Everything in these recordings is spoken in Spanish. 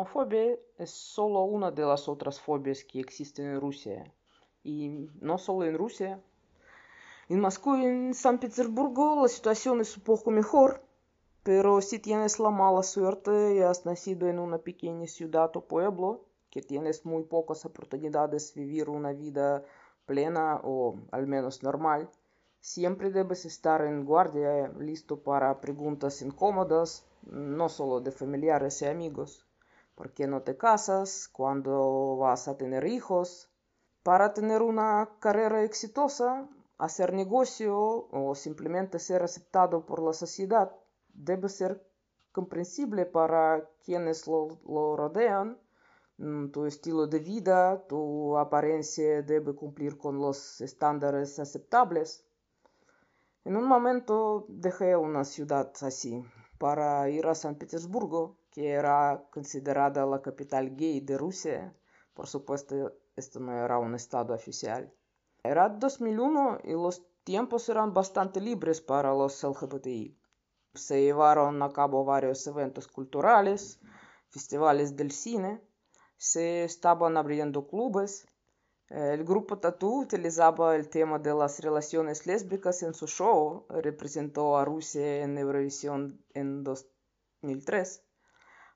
homofobia es solo una de las otras fobias que existen en Rusia. Y no solo en Rusia. En Moscú y en San Petersburgo la situación es un poco mejor, pero si tienes la mala suerte y has nacido en una pequeña ciudad o pueblo, que tienes muy pocas oportunidades de vivir una vida plena o al menos normal, siempre debes estar en guardia, listo para preguntas incómodas, no solo de familiares y amigos. ¿Por qué no te casas? ¿Cuándo vas a tener hijos? Para tener una carrera exitosa, hacer negocio o simplemente ser aceptado por la sociedad, debe ser comprensible para quienes lo, lo rodean Mm, tu estilo de vida, tu apariencia debe cumplir con los estándares aceptables. En un momento dejé una ciudad así para ir a San Petersburgo, que era considerada la capital gay de Rusia. Por supuesto, esto no era un estado oficial. Era 2001 y los tiempos eran bastante libres para los LGBTI. Se llevaron a cabo varios eventos culturales, festivales del cine, se estaban abriendo clubes. El grupo Tatu utilizaba el tema de las relaciones lésbicas en su show, representó a Rusia en Eurovisión en 2003.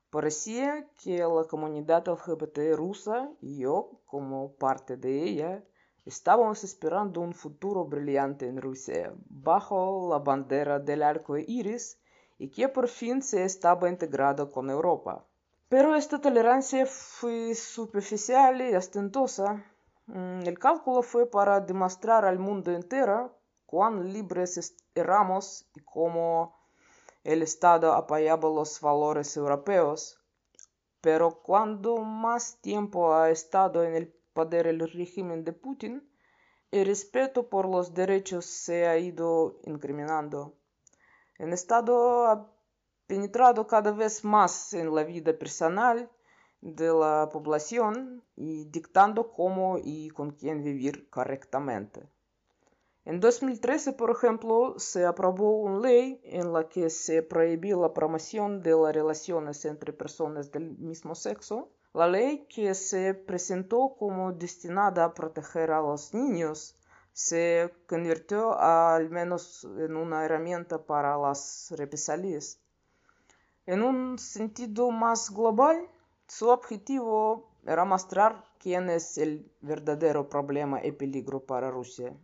Parecía que la comunidad LGBT rusa y yo, como parte de ella, estábamos esperando un futuro brillante en Rusia, bajo la bandera del arco iris, y que por fin se estaba integrado con Europa. Pero esta tolerancia fue superficial y ostentosa. Mm, el cálculo fue para demostrar al mundo entero cuán libres éramos y cómo el Estado apoyaba los valores europeos. Pero cuando más tiempo ha estado en el poder el régimen de Putin, el respeto por los derechos se ha ido incriminando. El Estado penetrado cada vez más en la vida personal de la población y dictando cómo y con quién vivir correctamente. En 2013, por ejemplo, se aprobó una ley en la que se prohibió la promoción de las relaciones entre personas del mismo sexo. La ley que se presentó como destinada a proteger a los niños se convirtió al menos en una herramienta para las represalias. En un sentido más global, su objetivo era mostrar quién es el verdadero problema y peligro para Rusia.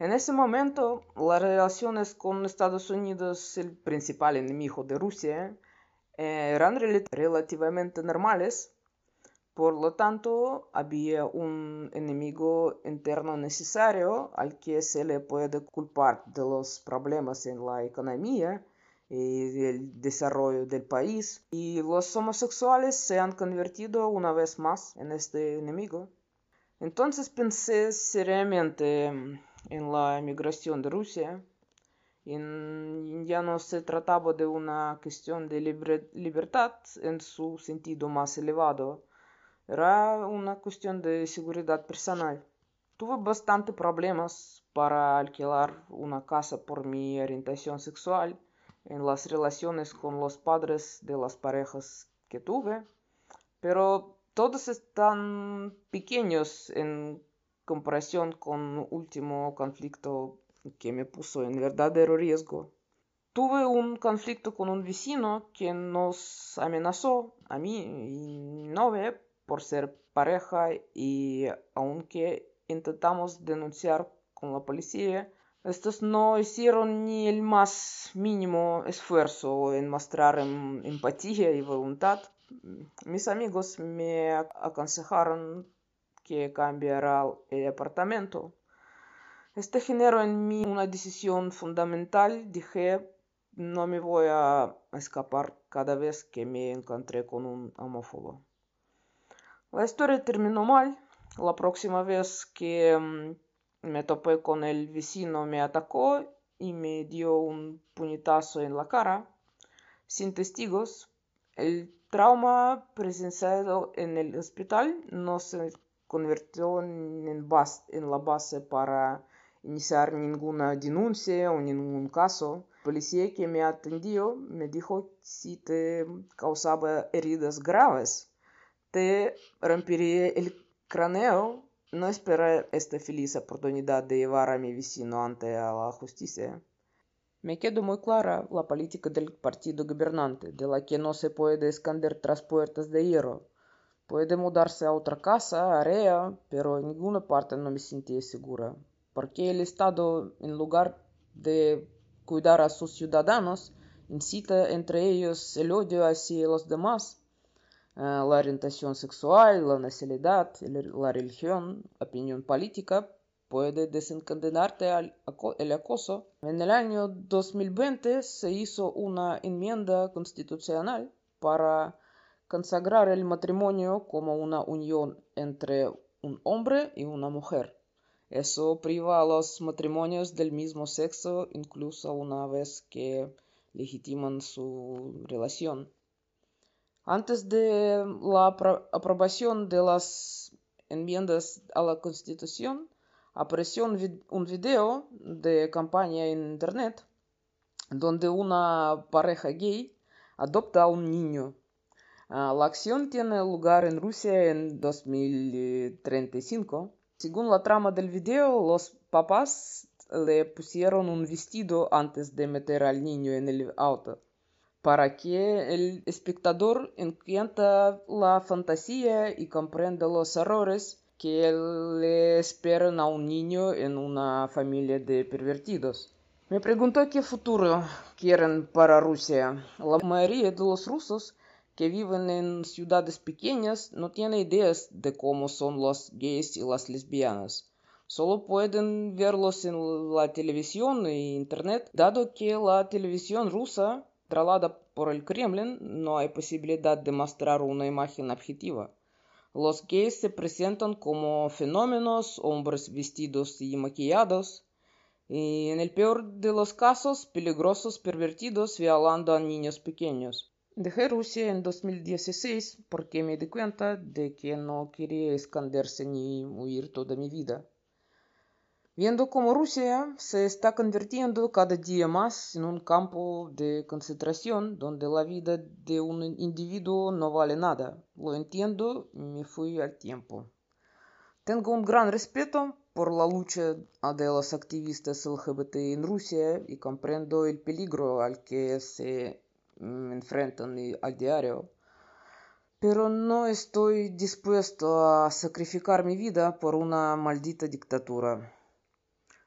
En ese momento, las relaciones con Estados Unidos, el principal enemigo de Rusia, eran relativamente normales. Por lo tanto, había un enemigo interno necesario al que se le puede culpar de los problemas en la economía y del desarrollo del país. Y los homosexuales se han convertido una vez más en este enemigo. Entonces pensé seriamente en la emigración de Rusia. Y ya no se trataba de una cuestión de libertad en su sentido más elevado. Era una cuestión de seguridad personal. Tuve bastante problemas para alquilar una casa por mi orientación sexual en las relaciones con los padres de las parejas que tuve, pero todos están pequeños en comparación con último conflicto que me puso en verdadero riesgo. Tuve un conflicto con un vecino que nos amenazó a mí y mi novia por ser pareja y aunque intentamos denunciar con la policía, estos no hicieron ni el más mínimo esfuerzo en mostrar em, empatía y voluntad. Mis amigos me aconsejaron que cambiara el apartamento. Este generó en mí una decisión fundamental. Dije, no me voy a escapar cada vez que me encontré con un homófobo. La historia terminó mal. La próxima vez que em, me topé con el vecino, me atacó y me dio un puñetazo en la cara, sin testigos. El trauma presenciado en el hospital no se convirtió en, en la base para iniciar ninguna denuncia o ningún caso. policía que me atendió me dijo si te causaba heridas graves, te rompería el cráneo. No espera esta feliz oportunidad de llevar a mi vecino ante la justicia. Me quedó muy clara la política del partido gobernante, de la que no se puede esconder tras puertas de hierro. Puede mudarse a otra casa, área, pero en ninguna parte no me sentía segura, porque el Estado, en lugar de cuidar a sus ciudadanos, incita entre ellos el odio hacia los demás. la orientación sexual, la nacionalidad, la religión, opinión política puede desencadenarte el acoso. En el año 2020 se hizo una enmienda constitucional para consagrar el matrimonio como una unión entre un hombre y una mujer. Eso priva a los matrimonios del mismo sexo incluso una vez que legitiman su relación. Antes de la aprobación de las enmiendas a la Constitución, apareció un, video de campaña en Internet donde una pareja gay adopta a un niño. Ah, la acción tiene lugar en Rusia en 2035 según la trama del video, los papás le pusieron un vestido antes de meter al niño en el auto, para que el espectador entienda la fantasía y comprenda los errores que le esperan a un niño en una familia de pervertidos. Me preguntó qué futuro quieren para Rusia. La mayoría de los rusos que viven en ciudades pequeñas no tienen ideas de cómo son los gays y las lesbianas. Solo pueden verlos en la televisión e internet, dado que la televisión rusa, controlada por el Kremlin, no hay posibilidad de mostrar una imagen objetiva. Los gays se presentan como fenómenos, hombres vestidos y maquillados, y en el peor de los casos, peligrosos pervertidos violando a niños pequeños. Dejé Rusia en 2016 porque me di cuenta de que no quería esconderse ni huir toda mi vida. Viendo cómo Rusia se está convirtiendo cada día más en un campo de concentración donde la vida de un individuo no vale nada, lo entiendo y me fui al tiempo. Tengo un gran respeto por la lucha de los activistas LGBT en Rusia y comprendo el peligro al que se me enfrentan a diario. Pero no estoy dispuesto a sacrificar mi vida por una maldita dictadura.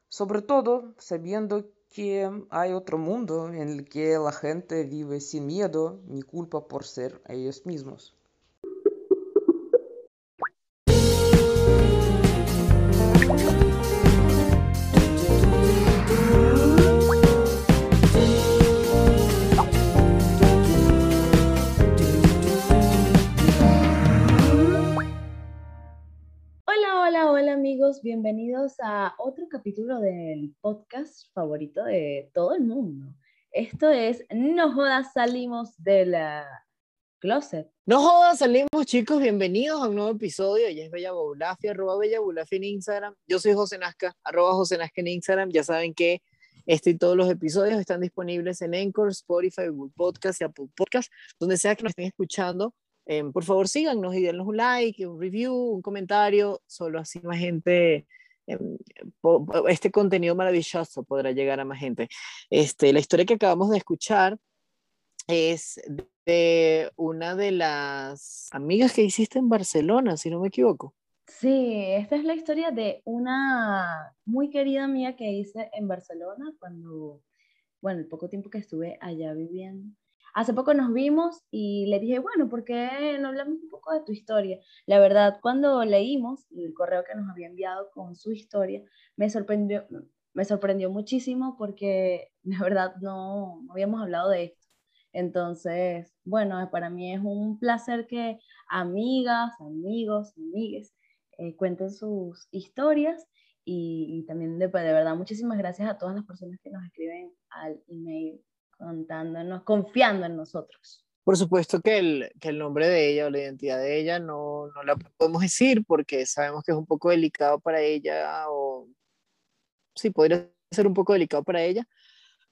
Sobre todo sabiendo que hay otro mundo en el que la gente vive sin miedo ni culpa por ser ellos mismos. Bienvenidos a otro capítulo del podcast favorito de todo el mundo. Esto es No Jodas Salimos de la Closet. No jodas, salimos chicos, bienvenidos a un nuevo episodio. Ella es Bella Boulafia, arroba Bella Boulafia en Instagram. Yo soy José Nazca, arroba José Nazca en Instagram. Ya saben que este y todos los episodios están disponibles en Anchor, Spotify, Google Podcast y Apple Podcast, donde sea que nos estén escuchando Em, por favor síganos y dennos un like, un review, un comentario, solo así más gente, em, este contenido maravilloso podrá llegar a más gente. Este, la historia que acabamos de escuchar es de una de las amigas que hiciste en Barcelona, si no me equivoco. Sí, esta es la historia de una muy querida amiga que hice en Barcelona cuando, bueno, el poco tiempo que estuve allá viviendo. Hace poco nos vimos y le dije, bueno, ¿por qué no hablamos un poco de tu historia? La verdad, cuando leímos el correo que nos había enviado con su historia, me sorprendió, me sorprendió muchísimo porque la verdad no, no habíamos hablado de esto. Entonces, bueno, para mí es un placer que amigas, amigos, amigues eh, cuenten sus historias y, también de, de, verdad muchísimas gracias a todas las personas que nos escriben al email contándonos, confiando en nosotros. Por supuesto que el, que el nombre de ella o la identidad de ella no, no la podemos decir porque sabemos que es un poco delicado para ella o sí, podría ser un poco delicado para ella.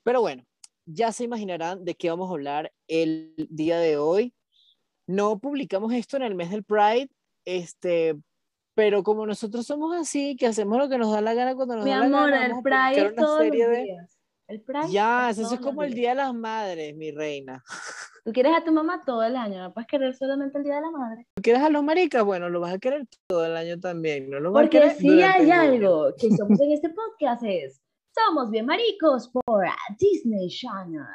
Pero bueno, ya se imaginarán de qué vamos a hablar el día de hoy. No publicamos esto en el mes del Pride, este, pero como nosotros somos así, que hacemos lo que nos da la gana cuando nos Mi da amor, la gana. el vamos a publicar Pride todos los de- días. El Pride Ya, es eso es como el. Día de las Madres, mi reina. Tú quieres a tu mamá todo el año, no puedes querer solamente el Día de la Madre. ¿Tú quieres a los maricas? Bueno, lo vas a querer todo el año también. No lo vas a Porque querer si hay algo que somos en este podcast es Somos bien maricos por Disney Channel.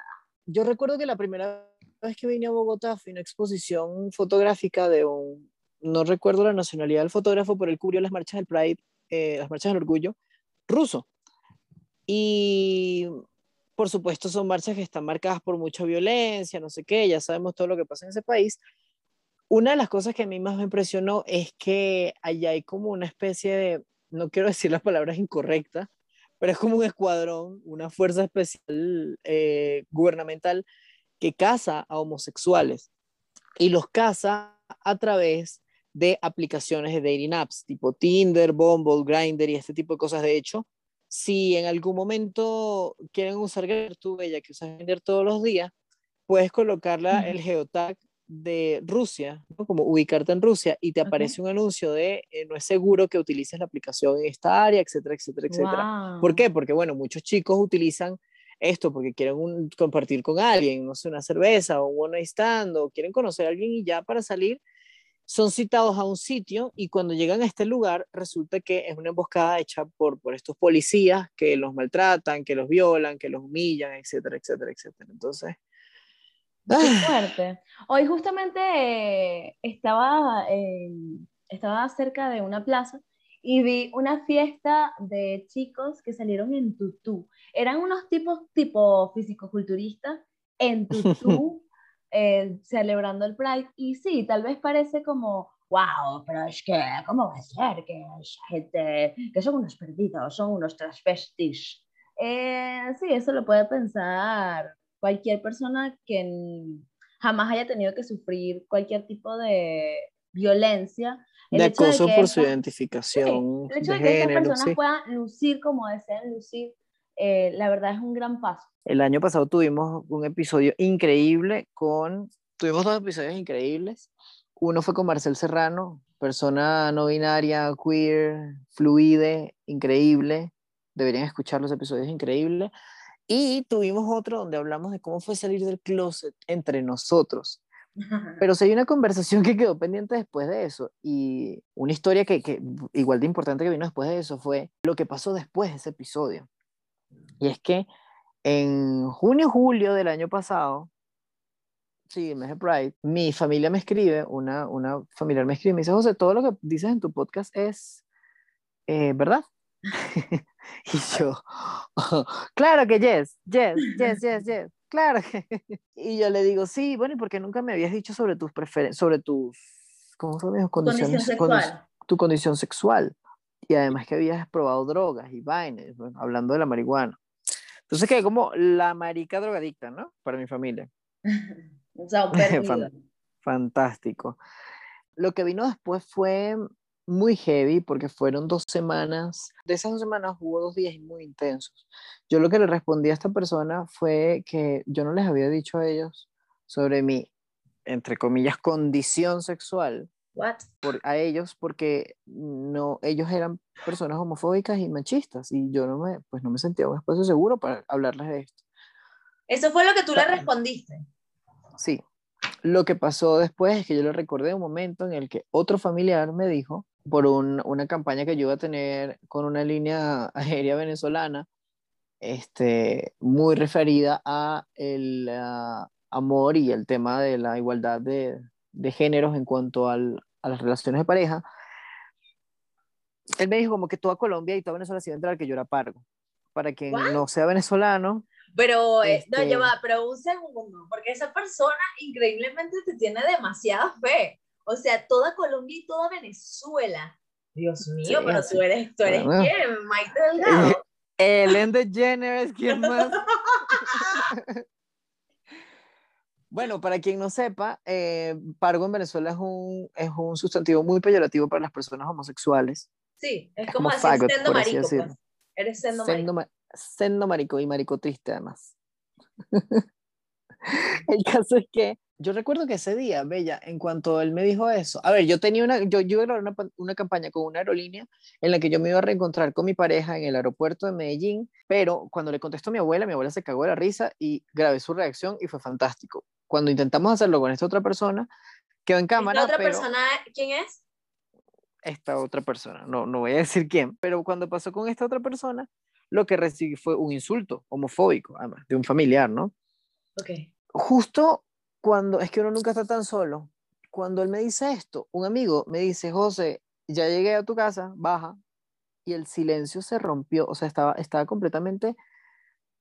Yo recuerdo que la primera vez que vine a Bogotá fue una exposición fotográfica de un, no recuerdo la nacionalidad del fotógrafo, pero él cubrió las marchas del Pride, eh, las marchas del orgullo, ruso. Y por supuesto son marchas que están marcadas por mucha violencia, no sé qué, ya sabemos todo lo que pasa en ese país. Una de las cosas que a mí más me impresionó es que allá hay como una especie de, no quiero decir las palabras incorrectas, pero es como un escuadrón, una fuerza especial eh, gubernamental que caza a homosexuales y los caza a través de aplicaciones de dating apps tipo Tinder, Bumble, Grindr y este tipo de cosas. De hecho, si en algún momento quieren usar tú, bella, que usas Grindr todos los días, puedes colocarla el geotag de Rusia, ¿no? como ubicarte en Rusia y te aparece un anuncio de eh, no es seguro que utilices la aplicación en esta área, etcétera, etcétera, etcétera. Wow. ¿Por qué? Porque, bueno, muchos chicos utilizan esto porque quieren un- compartir con alguien, no sé, una cerveza o un one stand, o quieren conocer a alguien y ya para salir son citados a un sitio y cuando llegan a este lugar resulta que es una emboscada hecha por, por estos policías que los maltratan, que los violan, que los humillan, etcétera, etcétera, etcétera. Entonces, Qué ¡ah! fuerte. Hoy justamente eh, estaba, en- estaba cerca de una plaza y vi una fiesta de chicos que salieron en tutú. Eran unos tipos tipo fisicoculturistas en tutú eh, celebrando el Pride. Y sí, tal vez parece como, wow, pero es que, ¿cómo va a ser que esa gente, que son unos perdidos, son unos transvestis? Eh, sí, eso lo puede pensar cualquier persona que jamás haya tenido que sufrir cualquier tipo de violencia. El de de acoso que por su estas- sí, identificación el hecho de de que estas personas sí. puedan lucir como desean lucir, eh, la verdad es un gran paso. El año pasado tuvimos un episodio increíble con, tuvimos dos episodios increíbles. Uno fue con Marcel Serrano, persona no binaria, queer, fluide, increíble. Deberían escuchar los episodios increíbles. Y tuvimos otro donde hablamos de cómo fue salir del closet entre nosotros. Pero sí hay una conversación que quedó pendiente después de eso y una historia que, que igual de importante que vino después de eso fue lo que pasó después de ese episodio. Y es que en junio, julio del año pasado, sí, mes de Pride, mi familia me escribe, una, una familiar me escribe, me dice, José, todo lo que dices en tu podcast es eh, verdad. y yo, claro que yes, yes, yes, yes, yes, claro y yo le digo, sí, bueno, ¿y por qué nunca me habías dicho sobre tus preferencias, sobre tus, ¿cómo se llama? Condición Condiciones, condi- sexual. tu condición sexual? Y además que habías probado drogas y vainas, bueno, hablando de la marihuana. Entonces que como la marica drogadicta, ¿no? Para mi familia. O sea, un. Fantástico. Lo que vino después fue muy heavy porque fueron dos semanas. De esas dos semanas hubo dos días muy intensos. Yo lo que le respondí a esta persona fue que yo no les había dicho a ellos sobre mi, entre comillas, condición sexual What? por, a ellos porque no, ellos eran personas homofóbicas y machistas y yo no me, pues no me sentía un espacio seguro para hablarles de esto. Eso fue lo que tú le Claro. respondiste. Sí. Lo que pasó después es que yo le recordé un momento en el que otro familiar me dijo, por un- una campaña que yo iba a tener con una línea aérea venezolana, este, muy referida a el ah, amor y el tema de la igualdad de, de géneros en cuanto al- a las relaciones de pareja. Él me dijo como que toda Colombia y toda Venezuela se iba a entrar que yo era pargo. Para quien What? no sea venezolano, Pero, eh, no, Este- ya va, pero un segundo, porque esa persona increíblemente te tiene demasiada fe. O sea, toda Colombia y toda Venezuela. Dios mío, Sí, pero así. tú eres, tú eres Bueno. quién, Maite Delgado. Ellen DeGeneres, ¿quién más? Bueno, para quien no sepa, eh, pargo en Venezuela es un, es un sustantivo muy peyorativo para las personas homosexuales. Sí, es Es como como decir sendo marico, pues. Eres sendo Sendo, marico. ma- sendo marico y marico triste además. el caso es que yo recuerdo que ese día, Bella, en cuanto él me dijo eso, a ver, yo tenía una, yo, yo iba a una, una campaña con una aerolínea en la que yo me iba a reencontrar con mi pareja en el aeropuerto de Medellín, pero cuando le contestó a mi abuela, mi abuela se cagó de la risa y grabé su reacción y fue fantástico. Cuando intentamos hacerlo con esta otra persona, quedó en cámara. ¿Esta otra persona quién es? Esta otra persona, no, no voy a decir quién, pero cuando pasó con esta otra persona, lo que recibí fue un insulto homofóbico, además, de un familiar, ¿no? Ok. Justo cuando, es que uno nunca está tan solo, cuando él me dice esto, un amigo me dice, José, ya llegué a tu casa, baja, y el silencio se rompió, o sea, estaba, estaba completamente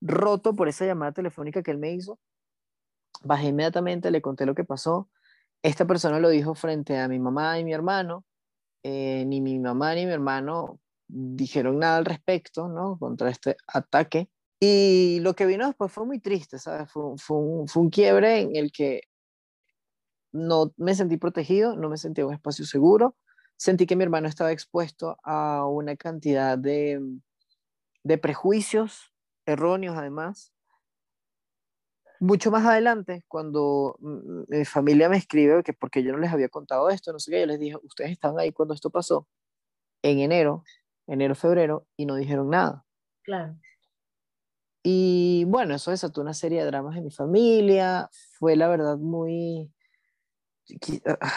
roto por esa llamada telefónica que él me hizo. Bajé inmediatamente, le conté lo que pasó. Esta persona lo dijo frente a mi mamá y mi hermano. Eh, ni mi mamá ni mi hermano dijeron nada al respecto, ¿no? Contra este ataque. Y lo que vino después fue muy triste, ¿sabes? Fue, fue, un, fue un quiebre en el que no me sentí protegido, no me sentí en un espacio seguro, sentí que mi hermano estaba expuesto a una cantidad de, de prejuicios erróneos además. Mucho más adelante, cuando mi familia me escribe que porque yo no les había contado esto, no sé qué, yo les dije, ustedes estaban ahí cuando esto pasó, en enero, enero, febrero, y no dijeron nada. Claro. Y bueno, eso desató una serie de dramas en mi familia. Fue la verdad muy...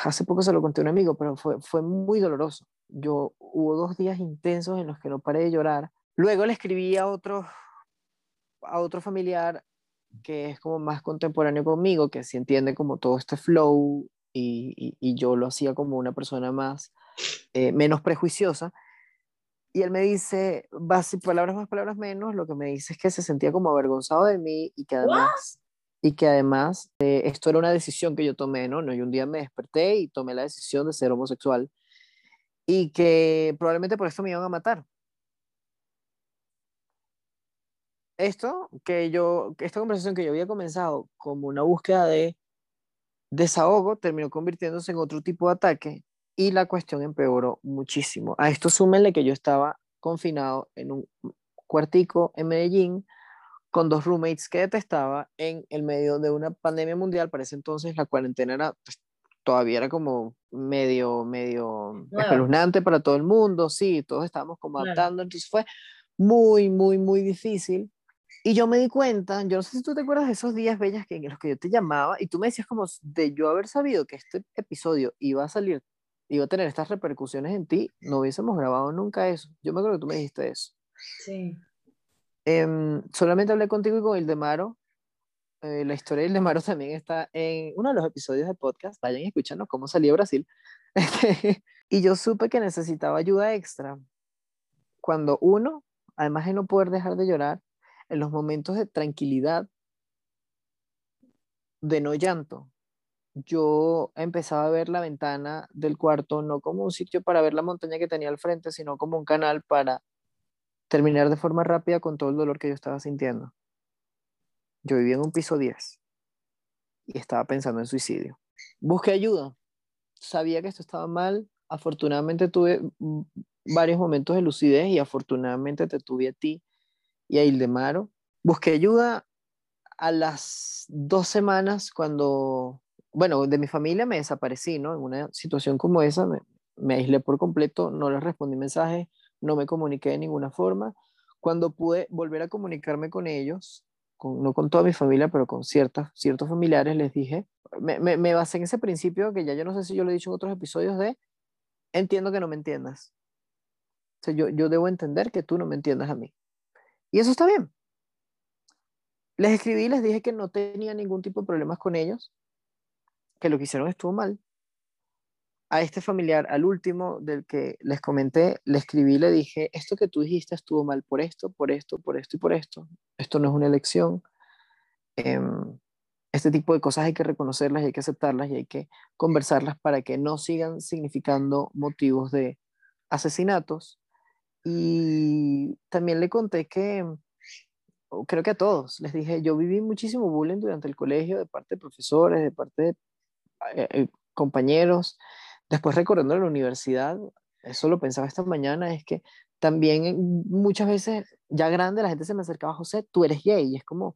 Hace poco se lo conté a un amigo, pero fue, fue muy doloroso. Yo hubo dos días intensos en los que no paré de llorar. Luego le escribí a otro, a otro familiar que es como más contemporáneo conmigo, que sí entiende como todo este flow y, y, y yo lo hacía como una persona más, eh, menos prejuiciosa. Y él me dice, palabras más, palabras menos, lo que me dice es que se sentía como avergonzado de mí y que además, y que además eh, esto era una decisión que yo tomé, ¿no? ¿no? Y un día me desperté y tomé la decisión de ser homosexual y que probablemente por esto me iban a matar. Esto, que yo, esta conversación que yo había comenzado como una búsqueda de desahogo, terminó convirtiéndose en otro tipo de ataque y la cuestión empeoró muchísimo. A esto súmenle que yo estaba confinado en un cuartico en Medellín con dos roommates que detestaba en el medio de una pandemia mundial. Para ese entonces la cuarentena era, pues, todavía era como medio, medio espeluznante para todo el mundo. Sí, todos estábamos como adaptando. Entonces fue muy, muy, muy difícil. Y yo me di cuenta, yo no sé si tú te acuerdas de esos días bellas que, en los que yo te llamaba y tú me decías como de yo haber sabido que este episodio iba a salir iba a tener estas repercusiones en ti, no hubiésemos grabado nunca eso. Yo me acuerdo que tú me dijiste eso. Sí. Eh, solamente hablé contigo y con Ildemaro. Eh, la historia de Ildemaro también está en uno de los episodios del podcast. Vayan y escúchanos cómo salí a Brasil. y yo supe que necesitaba ayuda extra. Cuando uno, además de no poder dejar de llorar, en los momentos de tranquilidad, de no llanto, yo empezaba a ver la ventana del cuarto no como un sitio para ver la montaña que tenía al frente, sino como un canal para terminar de forma rápida con todo el dolor que yo estaba sintiendo. Yo vivía en un piso 10 y estaba pensando en suicidio. Busqué ayuda. Sabía que esto estaba mal. Afortunadamente tuve varios momentos de lucidez y afortunadamente te tuve a ti y a Ildemaro. Busqué ayuda a las dos semanas cuando bueno, de mi familia me desaparecí, ¿no? En una situación como esa me, aislé por completo, no les respondí mensajes, no me comuniqué de ninguna forma. Cuando pude volver a comunicarme con ellos, con, no con toda mi familia, pero con ciertas, ciertos familiares, les dije, me, me, me, basé en ese principio que ya yo no sé si yo lo he dicho en otros episodios de, entiendo que no me entiendas. O sea, yo, yo debo entender que tú no me entiendas a mí. Y eso está bien. Les escribí y les dije que no tenía ningún tipo de problemas con ellos, que lo que hicieron estuvo mal. A este familiar, al último del que les comenté, le escribí le dije, esto que tú dijiste estuvo mal por esto, por esto, por esto y por esto. Esto no es una elección. Eh, este tipo de cosas hay que reconocerlas hay que aceptarlas y hay que conversarlas para que no sigan significando motivos de asesinatos. Y también le conté que, creo que a todos, les dije, yo viví muchísimo bullying durante el colegio de parte de profesores, de parte de eh, eh, compañeros. Después recordando la universidad, eso lo pensaba esta mañana, es que también muchas veces, ya grande, la gente se me acercaba, José, tú eres gay, y es como,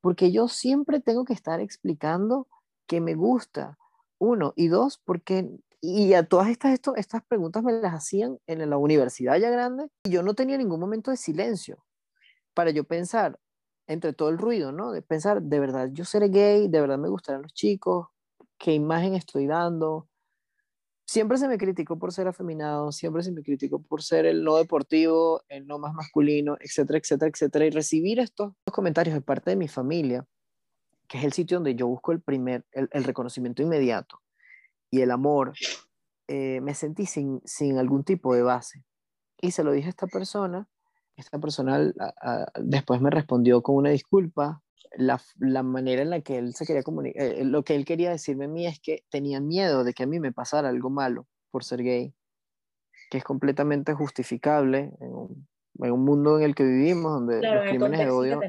porque yo siempre tengo que estar explicando que me gusta, uno, y dos, porque, y a todas estas, estas preguntas me las hacían en la universidad ya grande, y yo no tenía ningún momento de silencio para yo pensar, entre todo el ruido, ¿no? De pensar, de verdad, yo seré gay, de verdad me gustarán los chicos, qué imagen estoy dando. Siempre se me criticó por ser afeminado, siempre se me criticó por ser el no deportivo, el no más masculino, etcétera, etcétera, etcétera. Y recibir estos comentarios de parte de mi familia, que es el sitio donde yo busco el primer, el reconocimiento inmediato y el amor, eh, me sentí sin, sin algún tipo de base. Y se lo dije a esta persona esta persona a, a, después me respondió con una disculpa. La, la, manera en la que él se quería comunicar, eh, lo que él quería decirme a mí es que tenía miedo de que a mí me pasara algo malo por ser gay, que es completamente justificable en un, en un mundo en el que vivimos, donde Claro, los crímenes de odio...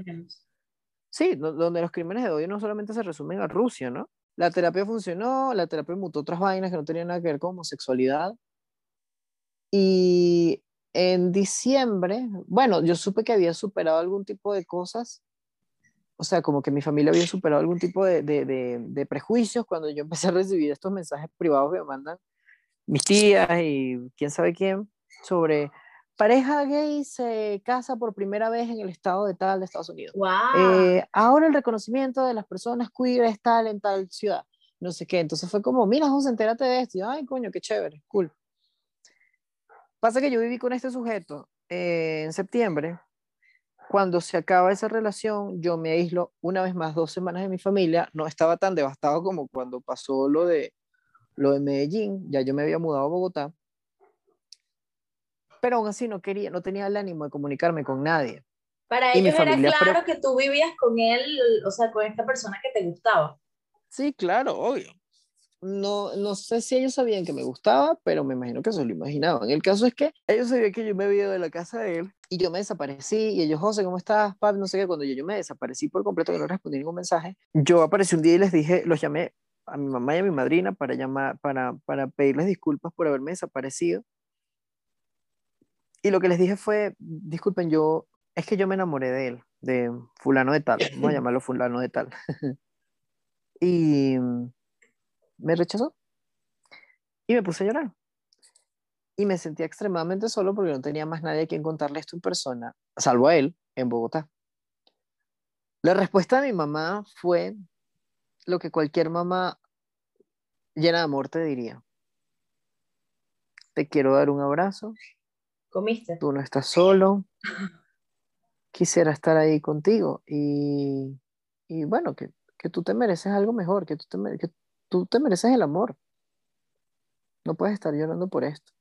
Sí, do- donde los crímenes de odio no solamente se resumen a Rusia, ¿no? La terapia funcionó, la terapia mutó otras vainas que no tenían nada que ver con homosexualidad. Y en diciembre, bueno, yo supe que había superado algún tipo de cosas, o sea, como que mi familia había superado algún tipo de, de, de, prejuicios cuando yo empecé a recibir estos mensajes privados que me mandan mis tías y quién sabe quién sobre pareja gay se casa por primera vez en el estado de tal de Estados Unidos. ¡Wow! Eh, ahora el reconocimiento de las personas queer es tal en tal ciudad, no sé qué. Entonces fue como, mira, José, entérate de esto. Y yo, ay, coño, qué chévere, cool. Pasa que yo viví con este sujeto eh, en septiembre. Cuando se acaba esa relación, yo me aíslo una vez más dos semanas de mi familia. No estaba tan devastado como cuando pasó lo de, lo de Medellín. Ya yo me había mudado a Bogotá. Pero aún así no quería, no tenía el ánimo de comunicarme con nadie. Para y ellos era claro pero- que tú vivías con él, o sea, con esta persona que te gustaba. Sí, claro, obvio. No, no sé si ellos sabían que me gustaba, pero me imagino que se lo imaginaban. El caso es que ellos sabían que yo me había ido de la casa de él y yo me desaparecí y ellos, José, ¿cómo estás? Pap? No sé qué. Cuando yo, yo me desaparecí por completo, que no respondí ningún mensaje, yo aparecí un día y les dije, los llamé a mi mamá y a mi madrina para, llamar, para, para pedirles disculpas por haberme desaparecido. Y lo que les dije fue, disculpen, yo, es que yo me enamoré de él, de fulano de tal, vamos a llamarlo fulano de tal. y me rechazó. Y me puse a llorar. Y me sentía extremadamente solo porque no tenía más nadie a quien contarle esto en persona, salvo a él, en Bogotá. La respuesta de mi mamá fue lo que cualquier mamá llena de amor te diría. Te quiero dar un abrazo, ¿Comiste? tú no estás solo, quisiera estar ahí contigo y, y bueno, que, que tú te mereces algo mejor, que tú te, que tú te mereces el amor. No puedes estar llorando por esto.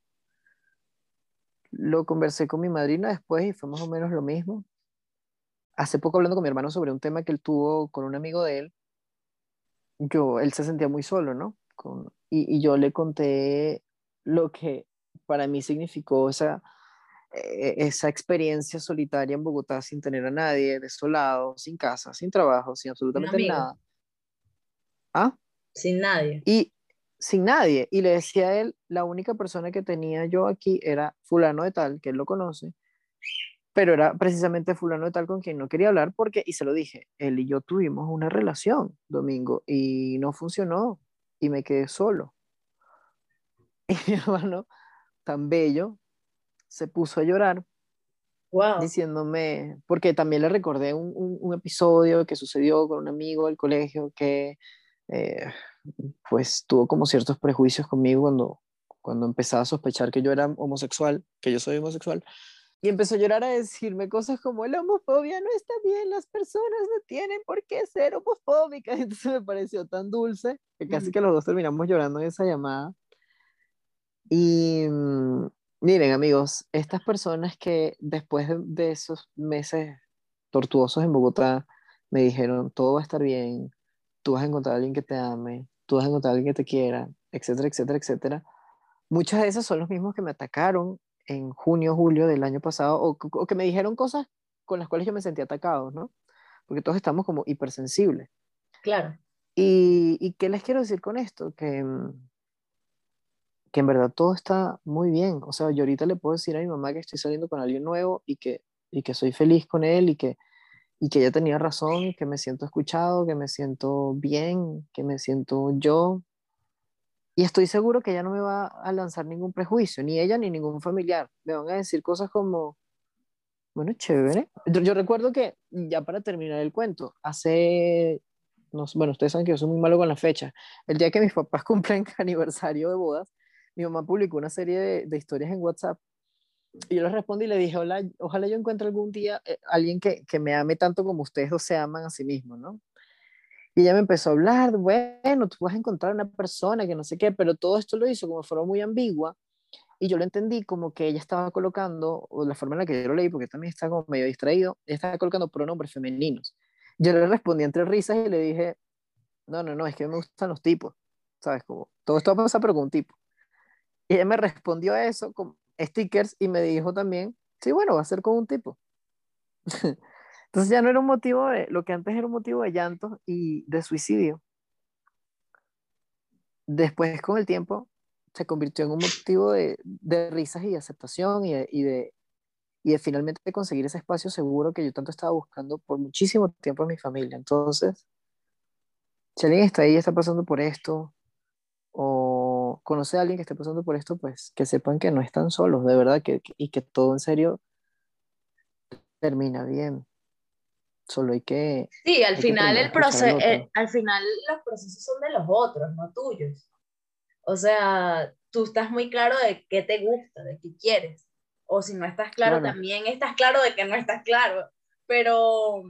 Lo conversé con mi madrina después y fue más o menos lo mismo. Hace poco hablando con mi hermano sobre un tema que él tuvo con un amigo de él, yo, él se sentía muy solo, ¿no? Con, y, y yo le conté lo que para mí significó esa, esa experiencia solitaria en Bogotá sin tener a nadie, desolado, sin casa, sin trabajo, sin absolutamente nada. ¿Ah? Sin nadie. Y sin nadie. Y le decía a él, la única persona que tenía yo aquí era fulano de tal, que él lo conoce, pero era precisamente fulano de tal con quien no quería hablar porque, y se lo dije, él y yo tuvimos una relación, Domingo, y no funcionó, y me quedé solo. Y mi hermano, tan bello, se puso a llorar Wow. diciéndome, porque también le recordé un, un- un episodio que sucedió con un amigo del colegio que eh, pues tuvo como ciertos prejuicios conmigo cuando, cuando empezaba a sospechar que yo era homosexual, que yo soy homosexual, y empezó a llorar a decirme cosas como la homofobia no está bien, las personas no tienen por qué ser homofóbicas, entonces me pareció tan dulce que casi que los dos terminamos llorando en esa llamada. Y mm, miren amigos, estas personas que después de, de esos meses tortuosos en Bogotá me dijeron, todo va a estar bien, tú vas a encontrar a alguien que te ame, tú vas a encontrar a alguien que te quiera, etcétera, etcétera, etcétera. Muchas de esas son los mismos que me atacaron en junio, julio del año pasado, o, o que me dijeron cosas con las cuales yo me sentí atacado, ¿no? Porque todos estamos como hipersensibles. Claro. ¿Y, y qué les quiero decir con esto? Que, mm, que en verdad todo está muy bien. O sea, yo ahorita le puedo decir a mi mamá que estoy saliendo con alguien nuevo y que, y que soy feliz con él y que, y que ella tenía razón, que me siento escuchado, que me siento bien, que me siento yo. Y estoy seguro que ella no me va a lanzar ningún prejuicio, ni ella ni ningún familiar. Me van a decir cosas como, bueno, chévere. Yo, yo recuerdo que, ya para terminar el cuento, hace, no, bueno, ustedes saben que yo soy muy malo con la fecha. El día que mis papás cumplen aniversario de bodas, mi mamá publicó una serie de, de historias en WhatsApp y yo le respondí y le dije, Hola, ojalá yo encuentre algún día eh, alguien que, que, me ame tanto como ustedes dos se aman a sí mismos, ¿no? Y ella me empezó a hablar, bueno, tú vas a encontrar una persona que no sé qué, pero todo esto lo hizo como de forma muy ambigua y yo lo entendí como que ella estaba colocando, o la forma en la que yo lo leí, porque también estaba como medio distraído, ella estaba colocando pronombres femeninos. Yo le respondí entre risas y le dije, no, no, no, es que me gustan los tipos, ¿sabes? Como, todo esto va a pasar pero con un tipo. Y ella me respondió a eso con stickers y me dijo también, sí, bueno, va a ser con un tipo. Entonces ya no era un motivo de, lo que antes era un motivo de llanto y de suicidio. Después con el tiempo se convirtió en un motivo de, de risas y de aceptación y de, y de, y de finalmente conseguir ese espacio seguro que yo tanto estaba buscando por muchísimo tiempo en mi familia. Entonces, si alguien está ahí está pasando por esto, o conoce a alguien que esté pasando por esto, pues que sepan que no están solos, de verdad, que, y que todo en serio termina bien. Solo hay que... Sí, al final el proceso, eh, al final los procesos son de los otros, no tuyos. O sea, tú estás muy claro de qué te gusta, de qué quieres. O si no estás claro, claro, también estás claro de que no estás claro. Pero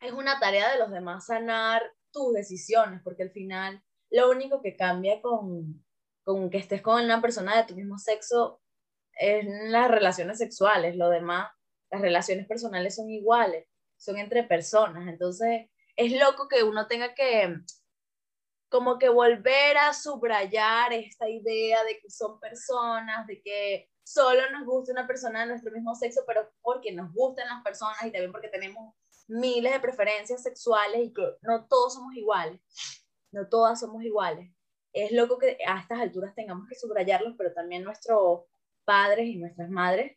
es una tarea de los demás sanar tus decisiones, porque al final lo único que cambia con, con que estés con una persona de tu mismo sexo es las relaciones sexuales. Lo demás, las relaciones personales son iguales son entre personas. Entonces, es loco que uno tenga que como que volver a subrayar esta idea de que son personas, de que solo nos gusta una persona de nuestro mismo sexo, pero porque nos gustan las personas y también porque tenemos miles de preferencias sexuales y que no todos somos iguales, no todas somos iguales. Es loco que a estas alturas tengamos que subrayarlos, pero también nuestros padres y nuestras madres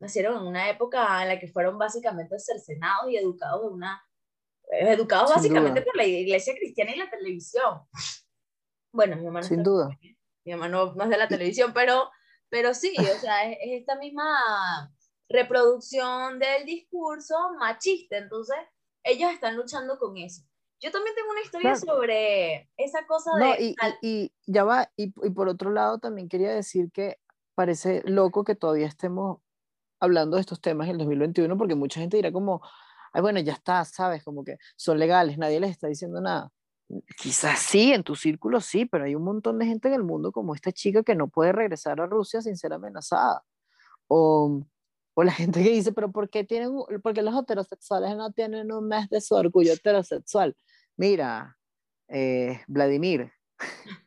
nacieron en una época en la que fueron básicamente cercenados y educados de una eh, educados Sin básicamente duda. por la iglesia cristiana y la televisión. Bueno, mi mamá no Sin duda. Mi mamá no, no, es de la televisión, pero, pero sí, o sea, es, es, esta misma reproducción del discurso machista. Entonces, ellos están luchando con eso. Yo también tengo una historia claro. sobre esa cosa no, de... Y, y, y ya va, y, y por otro lado también quería decir que parece loco que todavía estemos hablando de estos temas en el 2021 porque mucha gente dirá como, ay, bueno, ya está, sabes, como que son legales, nadie les está diciendo nada. Quizás sí, en tu círculo sí, pero hay un montón de gente en el mundo como esta chica que no puede regresar a Rusia sin ser amenazada. O, o la gente que dice, pero ¿por qué, tienen, ¿por qué los heterosexuales no tienen un mes de su orgullo heterosexual? Mira, eh, Vladimir,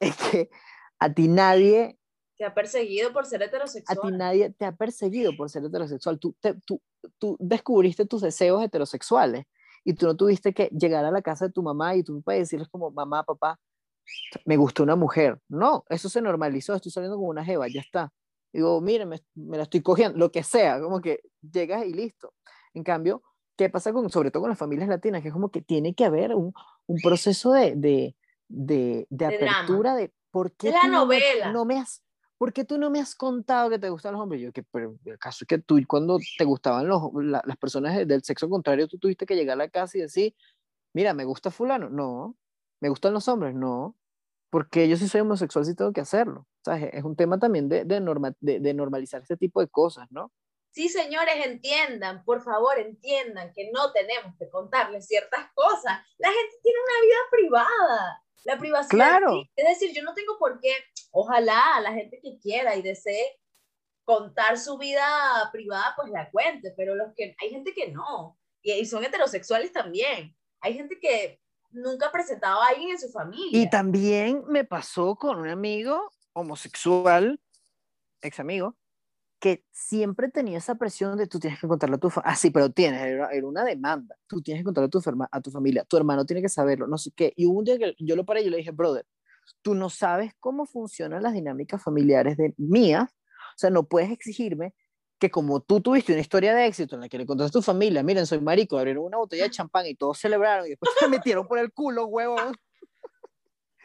es que a ti nadie te ha perseguido por ser heterosexual. A ti nadie te ha perseguido por ser heterosexual. Tú, te, tú, tú descubriste tus deseos heterosexuales y tú no tuviste que llegar a la casa de tu mamá y tu papá y decirles como, mamá, papá, me gusta una mujer. No, eso se normalizó, estoy saliendo con una jeva, ya está. Digo, mire, me, me, la estoy cogiendo, lo que sea, como que llegas y listo. En cambio, ¿qué pasa con, sobre todo con las familias latinas? Que es como que tiene que haber un, un proceso de, de, de, de, apertura de por qué la novela. No, no me has ¿por qué tú no me has contado que te gustan los hombres? Yo, que, pero el caso es que tú cuando te gustaban los, la, las personas del sexo contrario, tú tuviste que llegar a la casa y decir, mira, me gusta fulano. No, me gustan los hombres. No, porque yo si soy homosexual sí tengo que hacerlo. ¿Sabes? Es un tema también de, de, norma, de, de normalizar este tipo de cosas, ¿no? Sí, señores, entiendan, por favor, entiendan que no tenemos que contarles ciertas cosas. La gente tiene una vida privada. La privacidad. Claro. Es decir, yo no tengo por qué, ojalá la gente que quiera y desee contar su vida privada, pues la cuente, pero los que, hay gente que no, y, y son heterosexuales también. Hay gente que nunca ha presentado a alguien en su familia. Y también me pasó con un amigo homosexual, ex amigo, que siempre tenía esa presión de tú tienes que contarle a tu familia. Ah, sí, pero tienes, era, una demanda. Tú tienes que contarle a tu, a tu familia. Tu hermano tiene que saberlo, no sé qué. Y un día que yo lo paré y le dije, brother, tú no sabes cómo funcionan las dinámicas familiares de mías. O sea, no puedes exigirme que como tú tuviste una historia de éxito en la que le contaste a tu familia, miren, soy marico, abrieron una botella de champán y todos celebraron y después te metieron por el culo, huevón.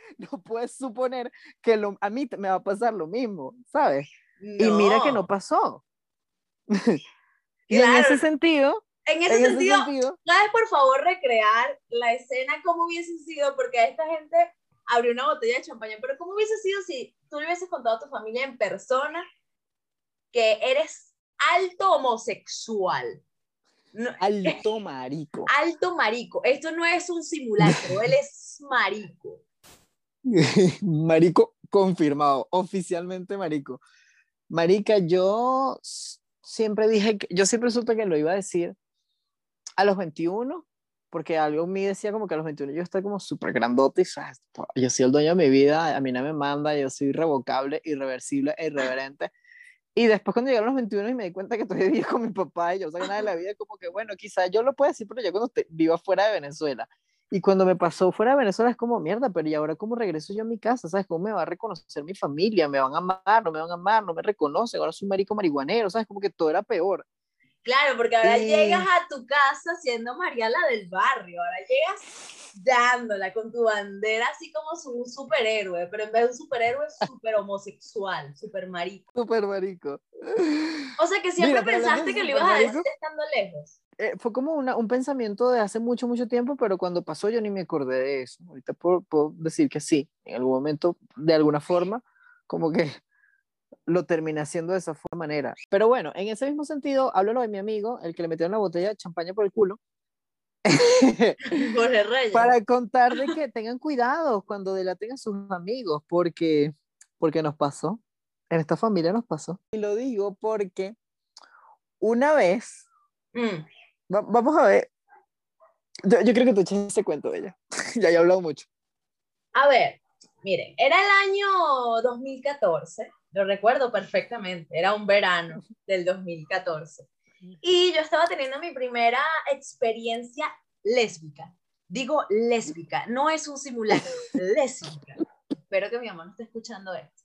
No puedes suponer que lo, a mí me va a pasar lo mismo, ¿sabes? Y mira que no pasó. y en ese sentido, en ese, sentido, ¿sabes por favor recrear la escena como hubiese sido? Porque a esta gente abrió una botella de champaña, pero ¿cómo hubiese sido si tú le hubieses contado a tu familia en persona que eres alto homosexual? alto marico. Alto marico. Esto no es un simulacro, él es marico. marico confirmado, oficialmente marico. Marica, yo siempre dije, que, yo siempre supe que lo iba a decir a los 21, porque algo mí decía como que a los 21 yo estoy como súper grandote y yo soy el dueño de mi vida, a mí no me manda, yo soy irrevocable, irreversible e irreverente. Y después cuando llegaron los 21 y me di cuenta que todavía vivía con mi papá y yo no sabía nada de la vida, como que bueno, quizás yo lo pueda decir, pero yo cuando te, viva fuera de Venezuela. Y cuando me pasó fuera de Venezuela es como, mierda, pero ¿y ahora cómo regreso yo a mi casa? ¿Sabes? ¿Cómo me va a reconocer mi familia? ¿Me van a amar? ¿No me van a amar? ¿No me reconocen? Ahora soy un marico marihuanero, ¿sabes? Como que todo era peor. Claro, porque ahora llegas a tu casa siendo María la del barrio, ahora llegas dándola con tu bandera así como un superhéroe, pero en vez de un superhéroe es súper homosexual, súper marico. Súper marico. O sea que siempre pensaste que lo ibas a decir estando lejos. Eh, fue como una, un pensamiento de hace mucho, mucho tiempo, pero cuando pasó yo ni me acordé de eso. Ahorita puedo, puedo decir que sí, en algún momento, de alguna forma, como que lo terminé haciendo de esa manera. Pero bueno, en ese mismo sentido, hablo de mi amigo, el que le metió una botella de champaña por el culo. Para contar de que tengan cuidado cuando delaten a sus amigos, porque, porque nos pasó. En esta familia nos pasó. Y lo digo porque una vez, mm. Vamos a ver, yo, creo que tú eches ese cuento de ella. ya he hablado mucho. A ver, miren, era el año 2014 lo recuerdo perfectamente, era un verano del 2014. Y yo estaba teniendo mi primera experiencia lésbica. Digo lésbica, no es un simulacro, lésbica. Espero que mi mamá no esté escuchando esto.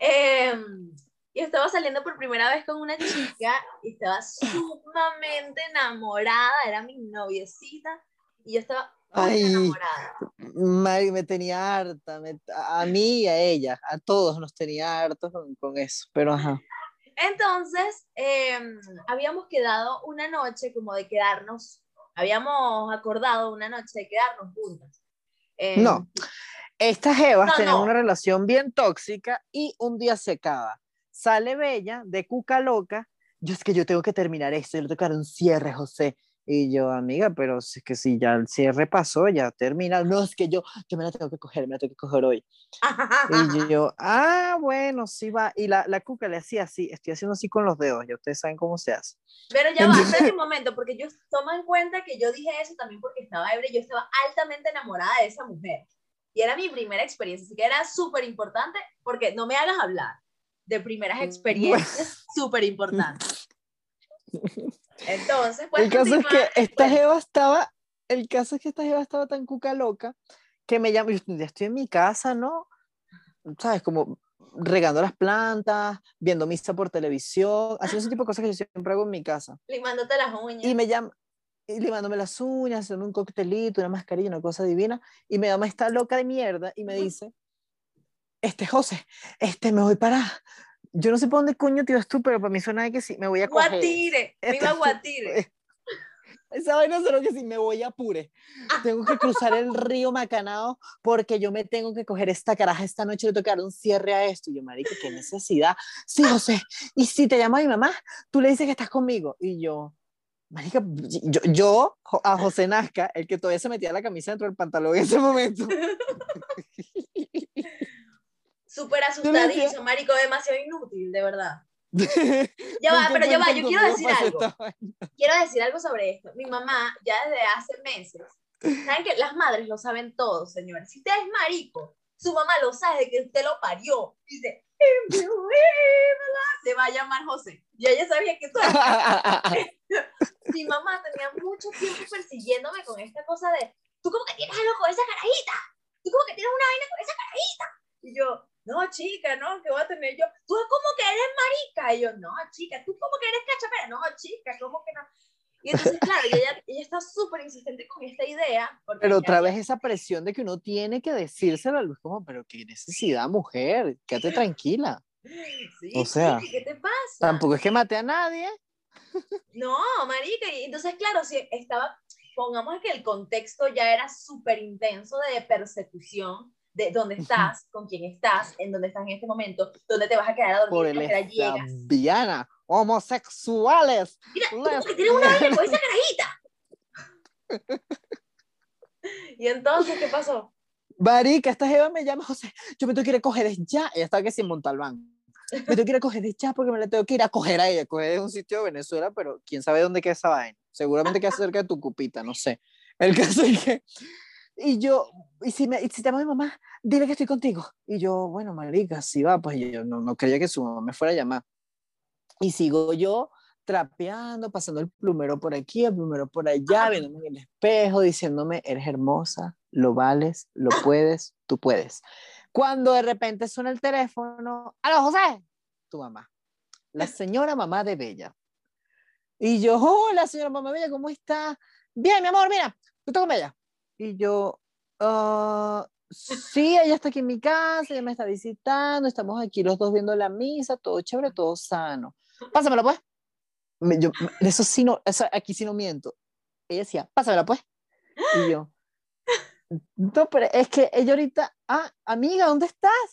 Em, y estaba saliendo por primera vez con una chica y estaba sumamente enamorada, era mi noviecita y yo estaba Ay, me tenía harta, a mí y a ella, a todos nos tenía hartos con, eso, pero ajá. Entonces, em, habíamos quedado una noche como de quedarnos, habíamos acordado una noche de quedarnos juntas. Em, no, estas Evas tenían una relación bien tóxica y un día se acaba. Sale Bella de cuca loca, yo es que yo tengo que terminar esto, yo le tengo que dar un cierre, José y yo, amiga, pero es que si ya el cierre pasó, ya termina. No, es que yo, yo me la tengo que coger, me la tengo que coger hoy. y yo, ah, bueno, sí va. Y la, la cuca le hacía así, estoy haciendo así con los dedos, ya ustedes saben cómo se hace. Pero ya va, espera un momento, porque yo tomo en cuenta que yo dije eso también porque estaba ebria, yo estaba altamente enamorada de esa mujer. Y era mi primera experiencia, así que era súper importante porque no me hagas hablar de primeras experiencias súper importantes. Entonces, pues. El caso es que esta Eva estaba. El caso es que esta Eva estaba tan cuca loca que me llama. Ya estoy en mi casa, ¿no? ¿Sabes? Como regando las plantas, viendo misa por televisión, haciendo ese tipo de cosas que yo siempre hago en mi casa. Limándote las uñas. Y me llama. Y limándome las uñas, haciendo un coctelito, una mascarilla, una cosa divina. Y me llama esta loca de mierda y me dice: Este, José, este, me voy para, yo no sé por dónde coño te ibas tú, pero para mí suena de que sí, me voy a coger. Guatire, me iba a Guatire. Esa vaina solo que sí, me voy a Pure. Tengo que cruzar el río Macanao porque yo me tengo que coger esta caraja esta noche le tocar un cierre a esto. Y yo, marica, qué necesidad. Sí, José. Y si te llama mi mamá, tú le dices que estás conmigo. Y yo, marica, yo, yo a José Nazca, el que todavía se metía la camisa dentro del pantalón en ese momento. súper asustadizo, marico, demasiado inútil, de verdad. ya va, pero ya va, yo quiero decir algo. Quiero decir algo sobre esto. Mi mamá, ya desde hace meses, saben que las madres lo saben todo, señores. Si usted es marico, su mamá lo sabe de que usted lo parió. Dice, se va a llamar José. Y ella sabía que todo. Mi mamá tenía mucho tiempo persiguiéndome con esta cosa de, tú como que tienes algo con esa carajita, tú como que tienes una vaina con esa carajita. Y yo, no, chica, no, ¿qué voy a tener yo? Tú como que eres marica. Y yo, no, chica, tú como que eres cachapera. No, chica, ¿cómo que no? Y entonces, claro, ella, ella está súper insistente con esta idea. Pero otra vez esa presión de que uno tiene que decírselo a Luis, como, pero qué necesidad, mujer, quédate tranquila. Sí, o sea, ¿qué te pasa? Tampoco es que mate a nadie. No, marica, y entonces, claro, si estaba, pongamos que el contexto ya era súper intenso de persecución, de dónde estás, con quién estás, en dónde estás en este momento, dónde te vas a quedar a dormir, Por el a llegas. Viana, homosexuales. Mira, tú como que tienes una vaina con esa carajita. y entonces, ¿qué pasó? Marica, esta jeva me llama, José, yo me tengo que ir a coger ya. Ella estaba que sin Montalbán. Me tengo que ir a coger ya porque me la tengo que ir a coger a ella. Coger es un sitio de Venezuela, pero quién sabe dónde queda esa vaina. Seguramente queda cerca de tu cupita, no sé. El caso es que... Y yo, y si, me, y si te llama mi mamá, dile que estoy contigo. Y yo, bueno, marica, si va, pues yo no, no creía que su mamá me fuera a llamar. Y sigo yo trapeando, pasando el plumero por aquí, el plumero por allá, viéndome en el espejo, diciéndome, eres hermosa, lo vales, lo puedes, tú puedes. Cuando de repente suena el teléfono, ¡Aló, José! Tu mamá, la señora mamá de Bella. Y yo, hola, señora mamá Bella, ¿cómo está? Bien, mi amor, mira, ¿tú estás con Bella? Y yo, uh, sí, ella está aquí en mi casa, ella me está visitando, estamos aquí los dos viendo la misa, todo chévere, todo sano. Pásamelo, pues. Yo, eso sí no, eso, aquí sí no miento. Ella decía, pásamela, pues. Y yo, no, pero es que ella ahorita, ah, amiga, ¿dónde estás?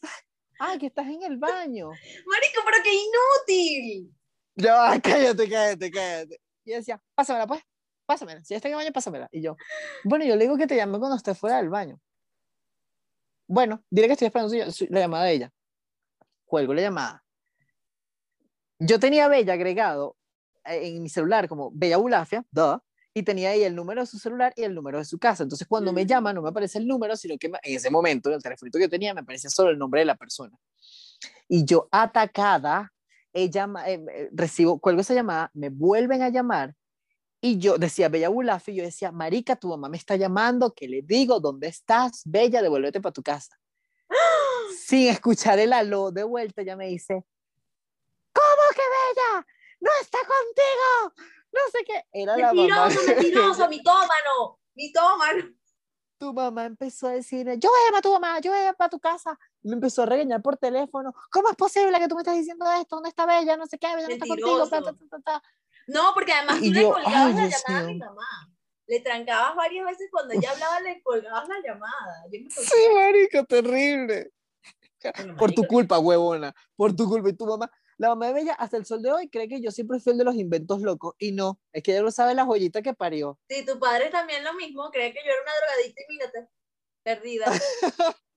Ah, que estás en el baño. Marico, pero qué inútil. Yo, cállate, cállate, cállate. Y ella decía, pásamela, pues, pásamela. Si ya está en el baño, pásamela. Y yo, bueno, yo le digo que te llame cuando esté fuera del baño. Bueno, dile que estoy esperando la llamada de ella. Cuelgo la llamada. Yo tenía Bella agregado en mi celular como Bella Bulafia, duh, y tenía ahí el número de su celular y el número de su casa. Entonces, cuando me llama, no me aparece el número, sino que en ese momento, en el teléfono que yo tenía, me aparecía solo el nombre de la persona. Y yo, atacada, ella, eh, recibo, cuelgo esa llamada, me vuelven a llamar, y yo decía, Bella Bulafi, yo decía, Marica, tu mamá me está llamando, que le digo, ¿dónde estás? Bella, devuélvete para tu casa. Sin escuchar el aló de vuelta, ella me dice, ¿cómo que Bella? ¡No está contigo! no sé qué. Era la mamá. mentiroso, mitómano, mitómano. Tu mamá empezó a decir, yo voy a llamar a tu mamá, yo voy a tu casa. me empezó a regañar por teléfono. ¿Cómo es posible que tú me estás diciendo esto? ¿Dónde está Bella? No sé qué, Bella no está contigo. No, porque además tú le colgabas la llamada a mi mamá. Le trancabas varias veces cuando ella hablaba, le colgabas la llamada. sí, marica, terrible. por tu culpa, huevona. Por tu culpa. Y tu mamá, la mamá de Bella hasta el sol de hoy cree que yo siempre fui el de los inventos locos y no, es que ella no sabe la joyita que parió. Sí, tu padre también lo mismo, cree que yo era una drogadicta y mírate, perdida.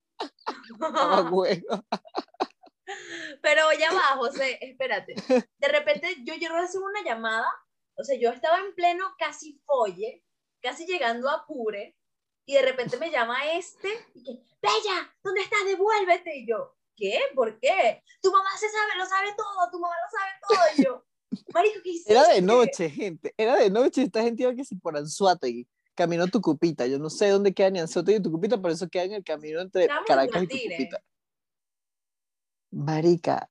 Pero ya va, José, espérate. De repente yo llego a hacer una llamada, o sea, yo estaba en pleno casi folle, casi llegando a pure, y de repente me llama este y que, Bella, ¿dónde estás? Devuélvete. Y yo, ¿qué? ¿Por qué? Tu mamá se sabe, lo sabe todo, tu mamá lo sabe todo. Y yo, marico, ¿qué hiciste? Era de noche, gente, era de noche, esta gente iba que se por Anzuategui, caminó Tucupita, yo no sé dónde queda ni Anzuategui y Tucupita, por eso queda en el camino entre Caracas y Tucupita. Marica,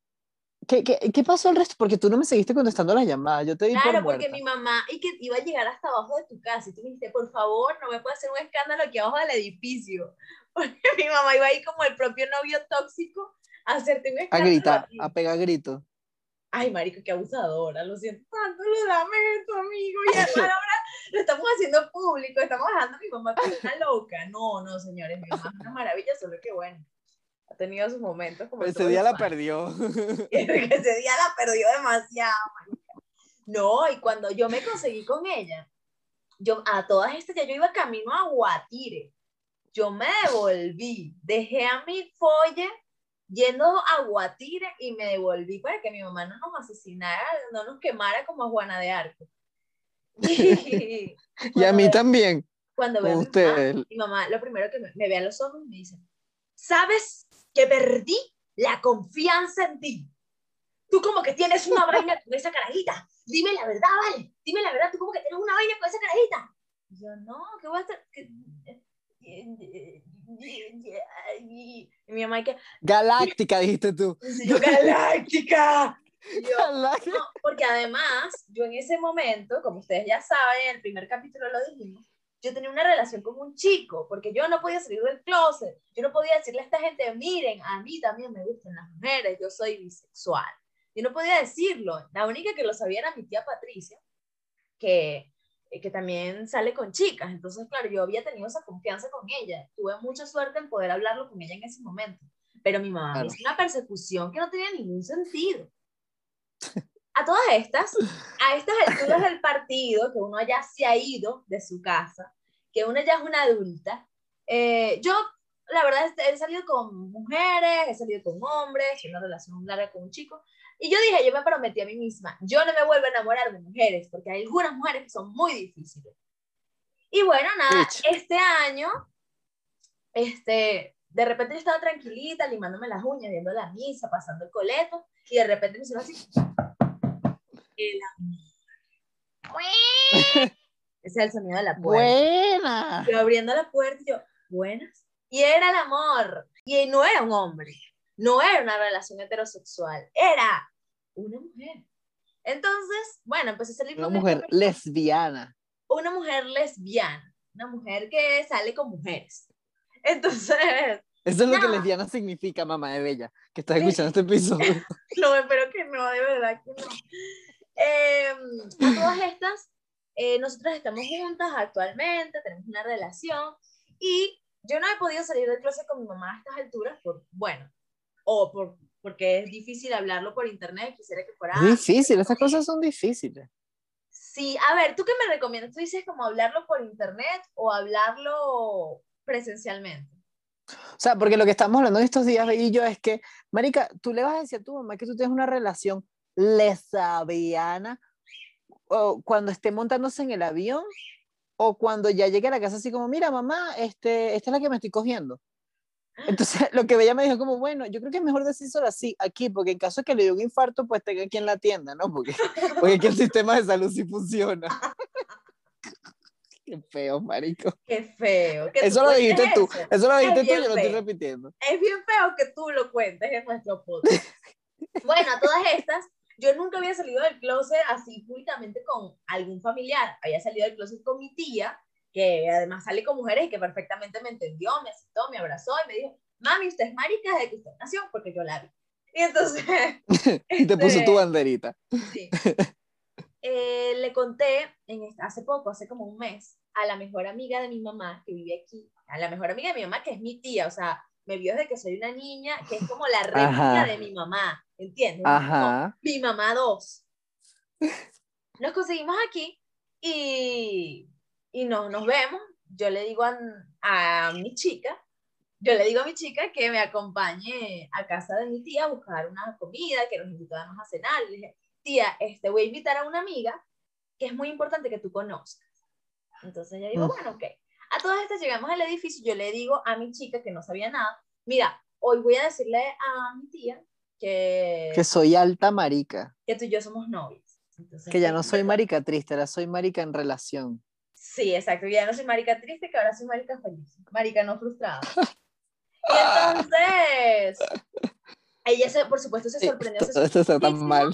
¿Qué, ¿Qué, qué, pasó el resto? Porque tú no me seguiste contestando las llamadas, yo te di Claro, por porque mi mamá, y que iba a llegar hasta abajo de tu casa, y tú me dijiste, por favor, no me puedes hacer un escándalo aquí abajo del edificio. Porque mi mamá iba ahí como el propio novio tóxico a hacerte un escándalo. A gritar, a, pegar gritos. Ay, marico, qué abusadora, lo siento tanto, lo lamento, amigo, y ahora lo estamos haciendo público, estamos dejando a mi mamá como una loca. No, no, señores, mi mamá es una maravilla, solo que bueno ha tenido sus momentos como ese día la perdió. Ese día la perdió demasiado no y cuando yo me conseguí con ella yo a todas estas ya yo iba camino a Guatire. Yo me devolví dejé a mi folle yendo a Guatire y me devolví para que mi mamá no nos asesinara no nos quemara como a Juana de Arco. Y, y a mí también. cuando veo a mi, mamá, lo primero que me, me ve a los ojos me dice ¿sabes que perdí la confianza en ti. Tú como que tienes una vaina con esa carajita. Dime la verdad, vale. Dime la verdad, tú como que tienes una vaina con esa carajita. yo, no, ¿qué voy a hacer? y, mi mamá que... Galáctica, dijiste tú. yo, Galáctica. porque además, yo en ese momento, como ustedes ya saben, en el primer capítulo lo dijimos, yo tenía una relación con un chico, porque yo no podía salir del closet, yo no podía decirle a esta gente, miren, a mí también me gustan las mujeres, yo soy bisexual. Yo no podía decirlo, la única que lo sabía era mi tía Patricia, que, que también sale con chicas, entonces claro, yo había tenido esa confianza con ella, tuve mucha suerte en poder hablarlo con ella en ese momento, pero mi mamá hizo una persecución que no tenía ningún sentido. A todas estas, a estas alturas del partido, que uno ya se ha ido de su casa, que uno ya es una adulta, eh, yo, la verdad, he salido con mujeres, he salido con hombres, en una relación larga con un chico, y yo dije, yo me prometí a mí misma, yo no me vuelvo a enamorar de mujeres, porque hay algunas mujeres que son muy difíciles. Y bueno, nada, este año, este, de repente yo estaba tranquilita, limándome las uñas, viendo la misa, pasando el coleto, y de repente me hicieron así. Ese es el sonido de la puerta. Buena. Yo abriendo la puerta y yo, buenas. Y era el amor. Y no era un hombre. No era una relación heterosexual. Era una mujer. Entonces, bueno, empecé a salir una mujer lesbiana. Una mujer lesbiana. Una mujer que sale con mujeres. Entonces. Eso es lo que lesbiana significa, mamá de Bella, que estás escuchando este episodio. no, espero que no, de verdad que no. Eh, a todas estas, eh, nosotras estamos juntas actualmente, tenemos una relación y yo no he podido salir del closet con mi mamá a estas alturas por, bueno, o por, porque es difícil hablarlo por internet, quisiera que fuera... Difícil, esas cosas son difíciles. Sí, a ver, ¿tú qué me recomiendas? ¿Tú dices como hablarlo por internet o hablarlo presencialmente? O sea, porque lo que estamos hablando en estos días, y yo, es que, Marica, tú le vas a decir a tu mamá que tú tienes una relación lesbiana o cuando esté montándose en el avión o cuando ya llegue a la casa así como, mira, mamá, este, esta es la que me estoy cogiendo. Entonces, lo que ella me dijo como, bueno, yo creo que es mejor decírselo así aquí, porque en caso de que le dé un infarto, pues tenga aquí en la tienda, ¿no? Porque, porque aquí el sistema de salud sí funciona. Qué feo, marico. Qué feo. eso lo dijiste tú. Eso, lo dijiste tú, yo lo estoy repitiendo. Es bien feo que tú lo cuentes en nuestro podcast. bueno, a todas estas, yo nunca había salido del closet así públicamente con algún familiar. Había salido del closet con mi tía, que además sale con mujeres y que perfectamente me entendió, me aceptó, me abrazó y me dijo, mami, usted es marica desde que usted nació, porque yo la vi. Y entonces... y te puso tu este, banderita. Sí. Eh, le conté en, hace poco, hace como un mes, a la mejor amiga de mi mamá que vive aquí, a la mejor amiga de mi mamá que es mi tía, o sea, me vio desde que soy una niña, que es como la réplica de mi mamá, ¿entiendes? Ajá. mi mamá dos. Nos conseguimos aquí y, y no, nos vemos. Yo le digo a, a mi chica, yo le digo a mi chica que me acompañe a casa de mi tía a buscar una comida, que nos invitáramos a cenar. Le dije, tía, este, voy a invitar a una amiga que es muy importante que tú conozcas. Entonces ella dijo, bueno, ok. A todas estas llegamos al edificio y yo le digo a mi chica que no sabía nada, mira, hoy voy a decirle a mi tía que... Que soy alta marica. Que tú y yo somos novios. que ya no soy marica triste, ahora soy marica en relación. Sí, exacto, ya no soy marica triste, que ahora soy marica feliz, marica no frustrada. y entonces, ella se, por supuesto se sorprendió. Se Esto está tan mal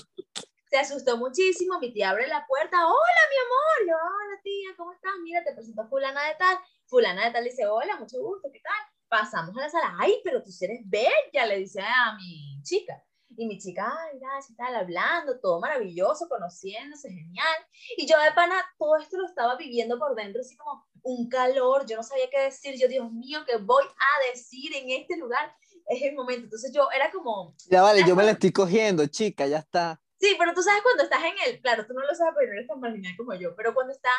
se asustó muchísimo, mi tía abre la puerta, hola mi amor, yo, hola tía, ¿cómo estás? Mira, te presento fulana de tal, fulana de tal dice, hola, mucho gusto, ¿qué tal? Pasamos a la sala, ay, pero tú eres bella, le dice a mi chica. Y mi chica, ay, gracias, tal, hablando, todo maravilloso, conociéndose, genial. Y yo de pana, todo esto lo estaba viviendo por dentro, así como un calor, yo no sabía qué decir, yo, Dios mío, ¿qué voy a decir en este lugar? Es el momento. Entonces yo era como... Ya vale, yo me la estoy cogiendo, chica, ya está. Sí, pero tú sabes cuando estás en el, claro, tú no lo sabes porque no eres tan marginal como yo, pero cuando está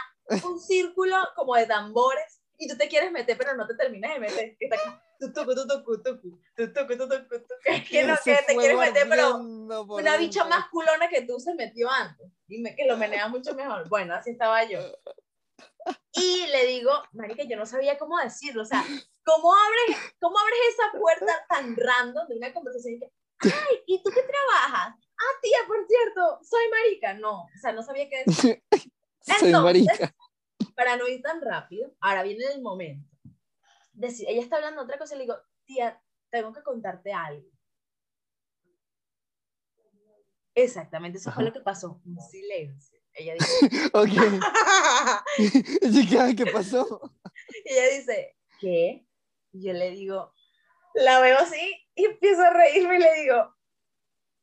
un círculo como de tambores y tú te quieres meter, pero no te terminas de meter, que está tu tucu, tu tucu, tucu, tu tucu, tu tucu, que no, que te quieres meter, pero una bicha más culona que tú se metió antes, dime que lo menea mucho mejor. Bueno, así estaba yo. Y le digo, marica, yo no sabía cómo decirlo, o sea, ¿cómo abres, cómo abres esa puerta tan random de una conversación y que, ay, ¿y tú qué trabajas? Ah, tía, por cierto, soy marica. No, o sea, no sabía qué decir. soy marica. Para no ir tan rápido, ahora viene el momento. ella está hablando otra cosa y le digo, tía, tengo que contarte algo. Exactamente, eso fue lo que pasó. Un silencio. Ella dice, ok. ¿qué pasó? Y ella dice, ¿qué? Y yo le digo, la veo así y empiezo a reírme y le digo,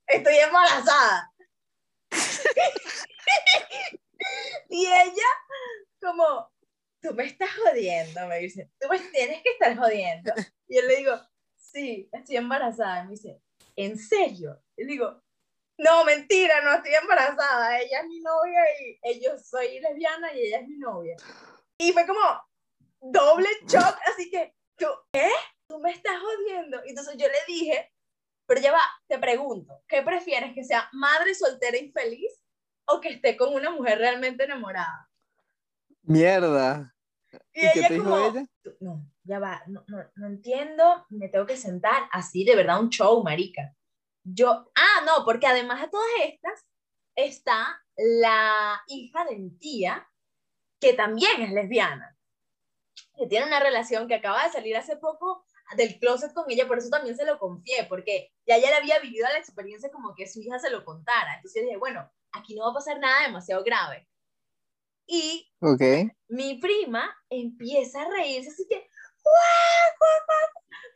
estoy embarazada. y ella, como, tú me estás jodiendo, me dice, tú me tienes que estar jodiendo. Y yo le digo, sí, estoy embarazada. Y me dice, ¿en serio? Y digo, no, mentira, no estoy embarazada. Ella es mi novia y yo soy lesbiana y ella es mi novia. Y fue como doble shock, así que, ¿tú, ¿eh? Tú me estás jodiendo. Entonces yo le dije, pero ya va, te pregunto, ¿qué prefieres? ¿Que sea madre soltera infeliz o que esté con una mujer realmente enamorada? Mierda. ¿Y, qué te dijo ella? No, ya va, no, no, no, entiendo, me tengo que sentar así, de verdad, un show, marica. Yo, ah, no, porque además de todas estas, está la hija de mi tía, que también es lesbiana, que tiene una relación que acaba de salir hace poco del closet con ella, por eso también se lo confié, porque ya ella había vivido la experiencia como que su hija se lo contara. Entonces yo dije, bueno, aquí no va a pasar nada demasiado grave. Y okay. mi prima empieza a reírse, así que,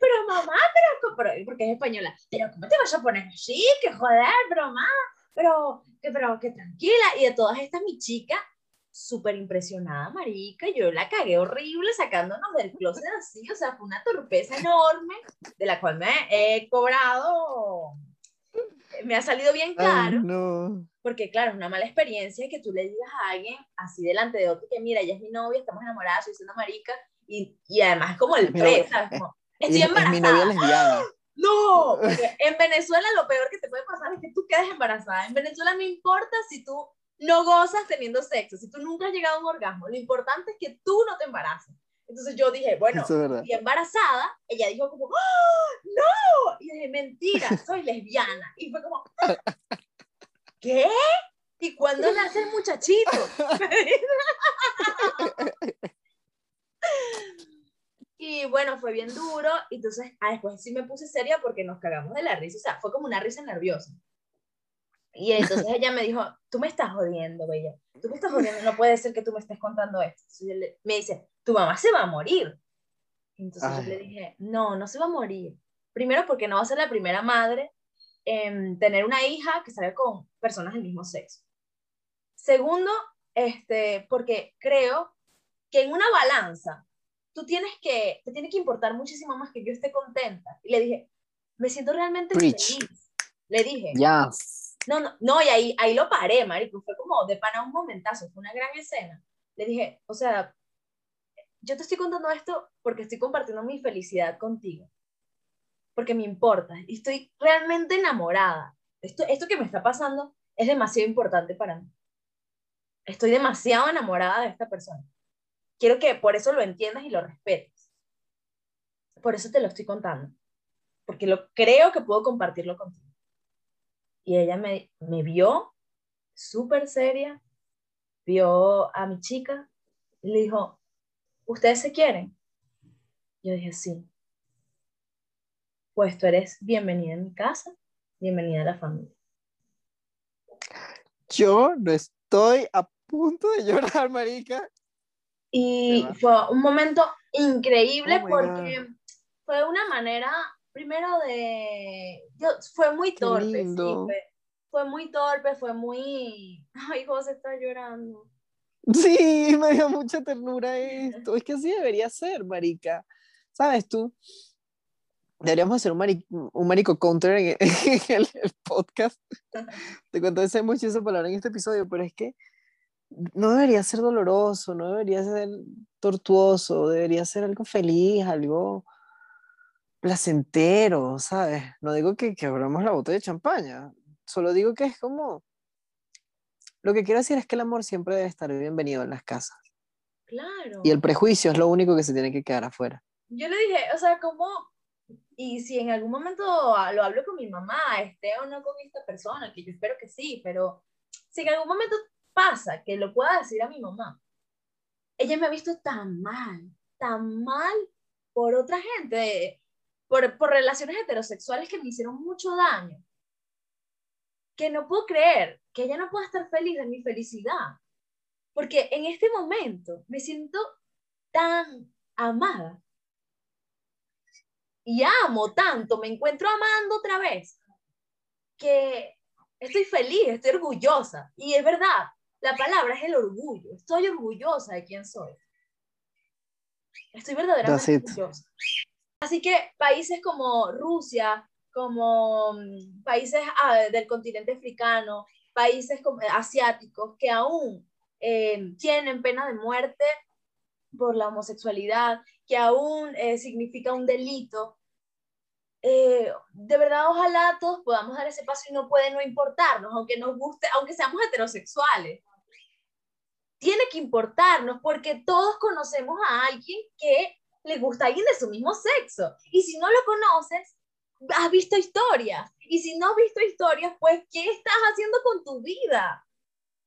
pero mamá, pero, pero, porque es española, pero ¿cómo te vas a poner así? Que joder, pero mamá, pero, que, pero que tranquila. Y de todas estas, mi chica súper impresionada, marica, yo la cagué horrible sacándonos del closet así, o sea, fue una torpeza enorme de la cual me he cobrado, me ha salido bien caro, no. porque claro, es una mala experiencia que tú le digas a alguien así delante de otro que mira, ella es mi novia, estamos enamoradas, soy una marica, y, y además como el pre, Como, estoy embarazada. Es mi novia lesbiana. No, en Venezuela lo peor que te puede pasar es que tú quedes embarazada. En Venezuela no importa si tú no gozas teniendo sexo, si tú nunca has llegado a un orgasmo, lo importante es que tú no te embaraces. Entonces yo dije, bueno, y embarazada, ella dijo como, ¡Oh, no, y dije, mentira, soy lesbiana. Y fue como, ¿qué? ¿Y cuándo nace el muchachito? y bueno, fue bien duro, entonces ah, después sí me puse seria porque nos cagamos de la risa, o sea, fue como una risa nerviosa. Y entonces ella me dijo, tú me estás jodiendo, bella. Tú me estás jodiendo, no puede ser que tú me estés contando esto. me dice, tu mamá se va a morir. Entonces yo le dije, no, no se va a morir. Primero porque no va a ser la primera madre en tener una hija que salga con personas del mismo sexo. Segundo, este, porque creo que en una balanza tú tienes que, te tiene que importar muchísimo más que yo esté contenta. Y le dije, me siento realmente feliz. Le dije, yes. No, no, no, y ahí, ahí lo paré, marico, fue como de pana un momentazo, fue una gran escena. Le dije, o sea, yo te estoy contando esto porque estoy compartiendo mi felicidad contigo, porque me importa, y estoy realmente enamorada. Esto, esto que me está pasando es demasiado importante para mí. Estoy demasiado enamorada de esta persona. Quiero que por eso lo entiendas y lo respetes. Por eso te lo estoy contando, porque lo creo que puedo compartirlo contigo. Y ella me, me vio súper seria, vio a mi chica y le dijo, ¿ustedes se quieren? Yo dije, sí. Pues tú eres bienvenida en mi casa, bienvenida a la familia. Yo no estoy a punto de llorar, marica. Y fue un momento increíble oh porque fue una manera primero de... Yo, fue muy torpe, sí, fue, muy torpe, fue muy... Ay, José está llorando. Sí, me dio mucha ternura esto. Es que así debería ser, marica. ¿Sabes tú? Deberíamos hacer un, un marico counter en, el, podcast. Te cuento esa mucho esa palabra en este episodio, pero es que no debería ser doloroso, no debería ser tortuoso, debería ser algo feliz, algo placentero, ¿sabes? No digo que, que abramos la botella de champaña, solo digo que es como... Lo que quiero decir es que el amor siempre debe estar bienvenido en las casas. Claro. Y el prejuicio es lo único que se tiene que quedar afuera. Yo le dije, o sea, como, y si en algún momento lo hablo con mi mamá, esté o no con esta persona, que yo espero que sí, pero si en algún momento pasa que lo pueda decir a mi mamá, ella me ha visto tan mal, tan mal por otra gente, por, por relaciones heterosexuales que me hicieron mucho daño. Que no puedo creer que ella no pueda estar feliz de mi felicidad. Porque en este momento me siento tan amada. Y amo tanto, me encuentro amando otra vez, que estoy feliz, estoy orgullosa. Y es verdad, la palabra es el orgullo. Estoy orgullosa de quién soy. Estoy verdaderamente orgullosa. Así que países como Rusia, como mm, países ah, del continente africano, países asiáticos que aún eh, tienen pena de muerte por la homosexualidad, que aún eh, significa un delito. Eh, de verdad, ojalá todos podamos dar ese paso y no puede no importarnos, aunque nos guste, aunque seamos heterosexuales. Tiene que importarnos porque todos conocemos a alguien que le gusta a alguien de su mismo sexo. Y si no lo conoces, has visto historias. Y si no has visto historias, pues, ¿qué estás haciendo con tu vida?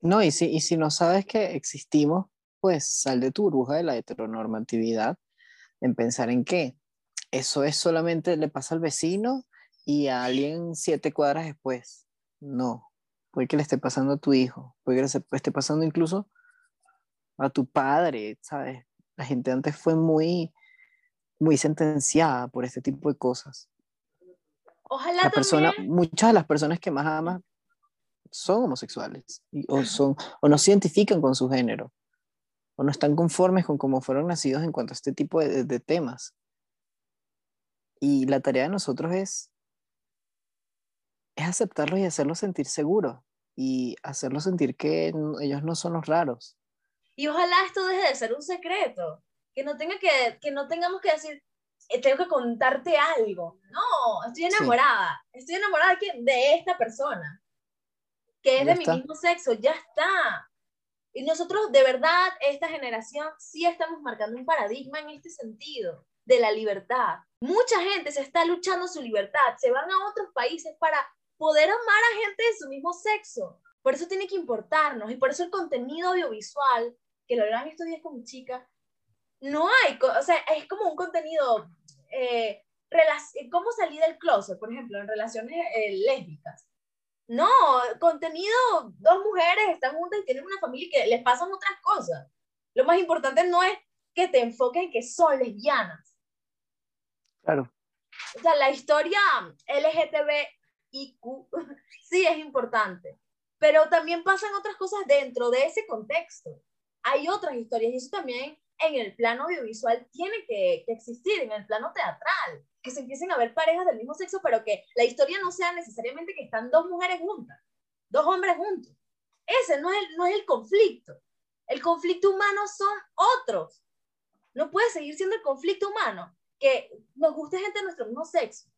No, y si, y si no sabes que existimos, pues sal de tu burbuja de la heteronormatividad en pensar en que eso es solamente le pasa al vecino y a alguien siete cuadras después. No, puede que le esté pasando a tu hijo, puede que le esté pasando incluso a tu padre, ¿sabes? La gente antes fue muy, muy sentenciada por este tipo de cosas. Ojalá la persona, Muchas de las personas que más aman son homosexuales o, son, o no se identifican con su género o no están conformes con cómo fueron nacidos en cuanto a este tipo de, de temas. Y la tarea de nosotros es, es aceptarlos y hacerlos sentir seguros y hacerlos sentir que ellos no son los raros. Y ojalá esto deje de ser un secreto, que no, tenga que, que no tengamos que decir, eh, tengo que contarte algo. No, estoy enamorada, estoy enamorada de, de esta persona, que es de mi mismo sexo, ya está. Y nosotros, de verdad, esta generación sí estamos marcando un paradigma en este sentido, de la libertad. Mucha gente se está luchando su libertad, se van a otros países para poder amar a gente de su mismo sexo. Por eso tiene que importarnos y por eso el contenido audiovisual, que lo hablan estos días con mi chica, no hay, o sea, es como un contenido, eh, cómo salir del closet, por ejemplo, en relaciones eh, lésbicas. No, contenido, dos mujeres están juntas y tienen una familia que les pasan otras cosas. Lo más importante no es que te enfoques en que son lesbianas. Claro. O sea, la historia LGTBIQ sí es importante, pero también pasan otras cosas dentro de ese contexto. Hay otras historias y eso también en el plano audiovisual tiene que, que existir, en el plano teatral que se empiecen a ver parejas del mismo sexo, pero que la historia no sea necesariamente que están dos mujeres juntas, dos hombres juntos. Ese no es el, no es el conflicto. El conflicto humano son otros. No puede seguir siendo el conflicto humano que nos guste gente de nuestro mismo sexo.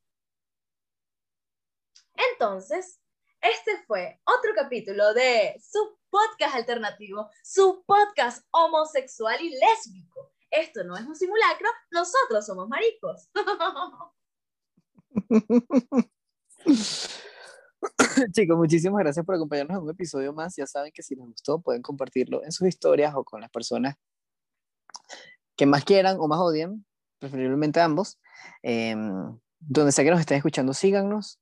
Entonces, este fue otro capítulo de su podcast alternativo, su podcast homosexual y lésbico esto no es un simulacro, nosotros somos maricos. Chicos, muchísimas gracias por acompañarnos en un episodio más. Ya saben que si les gustó pueden compartirlo en sus historias o con las personas que más quieran o más odien, preferiblemente ambos. Em, donde sea que nos estén escuchando, síganos.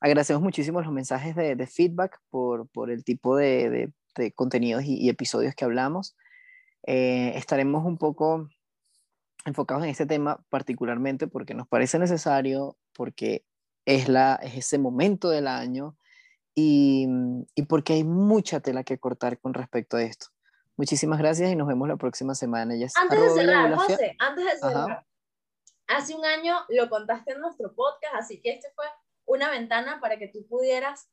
Agradecemos muchísimo los mensajes de, feedback por, por, el tipo de, de, contenidos y, episodios que hablamos. Eh, estaremos un poco enfocados en este tema particularmente porque nos parece necesario, porque es, la, es ese momento del año y, y porque hay mucha tela que cortar con respecto a esto. Muchísimas gracias y nos vemos la próxima semana. Ya antes de cerrar, José, antes de cerrar, hace un año lo contaste en nuestro podcast, así que este fue una ventana para que tú pudieras,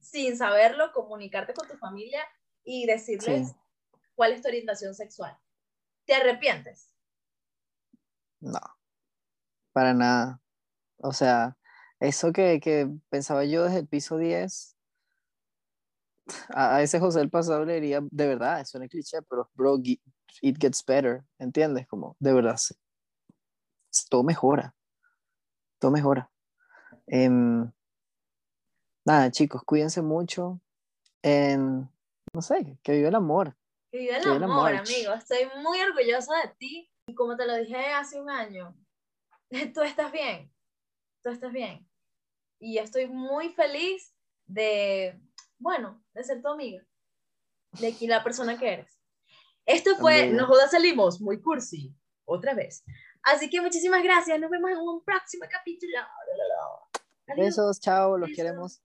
sin saberlo, comunicarte con tu familia y decirles cuál es tu orientación sexual. ¿Te arrepientes? No, para nada. O sea, eso que, que pensaba yo desde el piso 10, a, ese José del pasado le diría, de verdad, eso es cliché, pero bro, it gets better, ¿entiendes? Como, de verdad, todo mejora, todo mejora. Em, nada, chicos, cuídense mucho. En, no sé, que vive el amor. Que viva el amor, amigo. Estoy muy orgullosa de ti. Y como te lo dije hace un año, tú estás bien, tú estás bien. Y estoy muy feliz de, bueno, de ser tu amiga, de aquí la persona que eres. Esto fue, nos jodas salimos, muy cursi, otra vez. Así que muchísimas gracias, nos vemos en un próximo capítulo. Besos, chao, los queremos.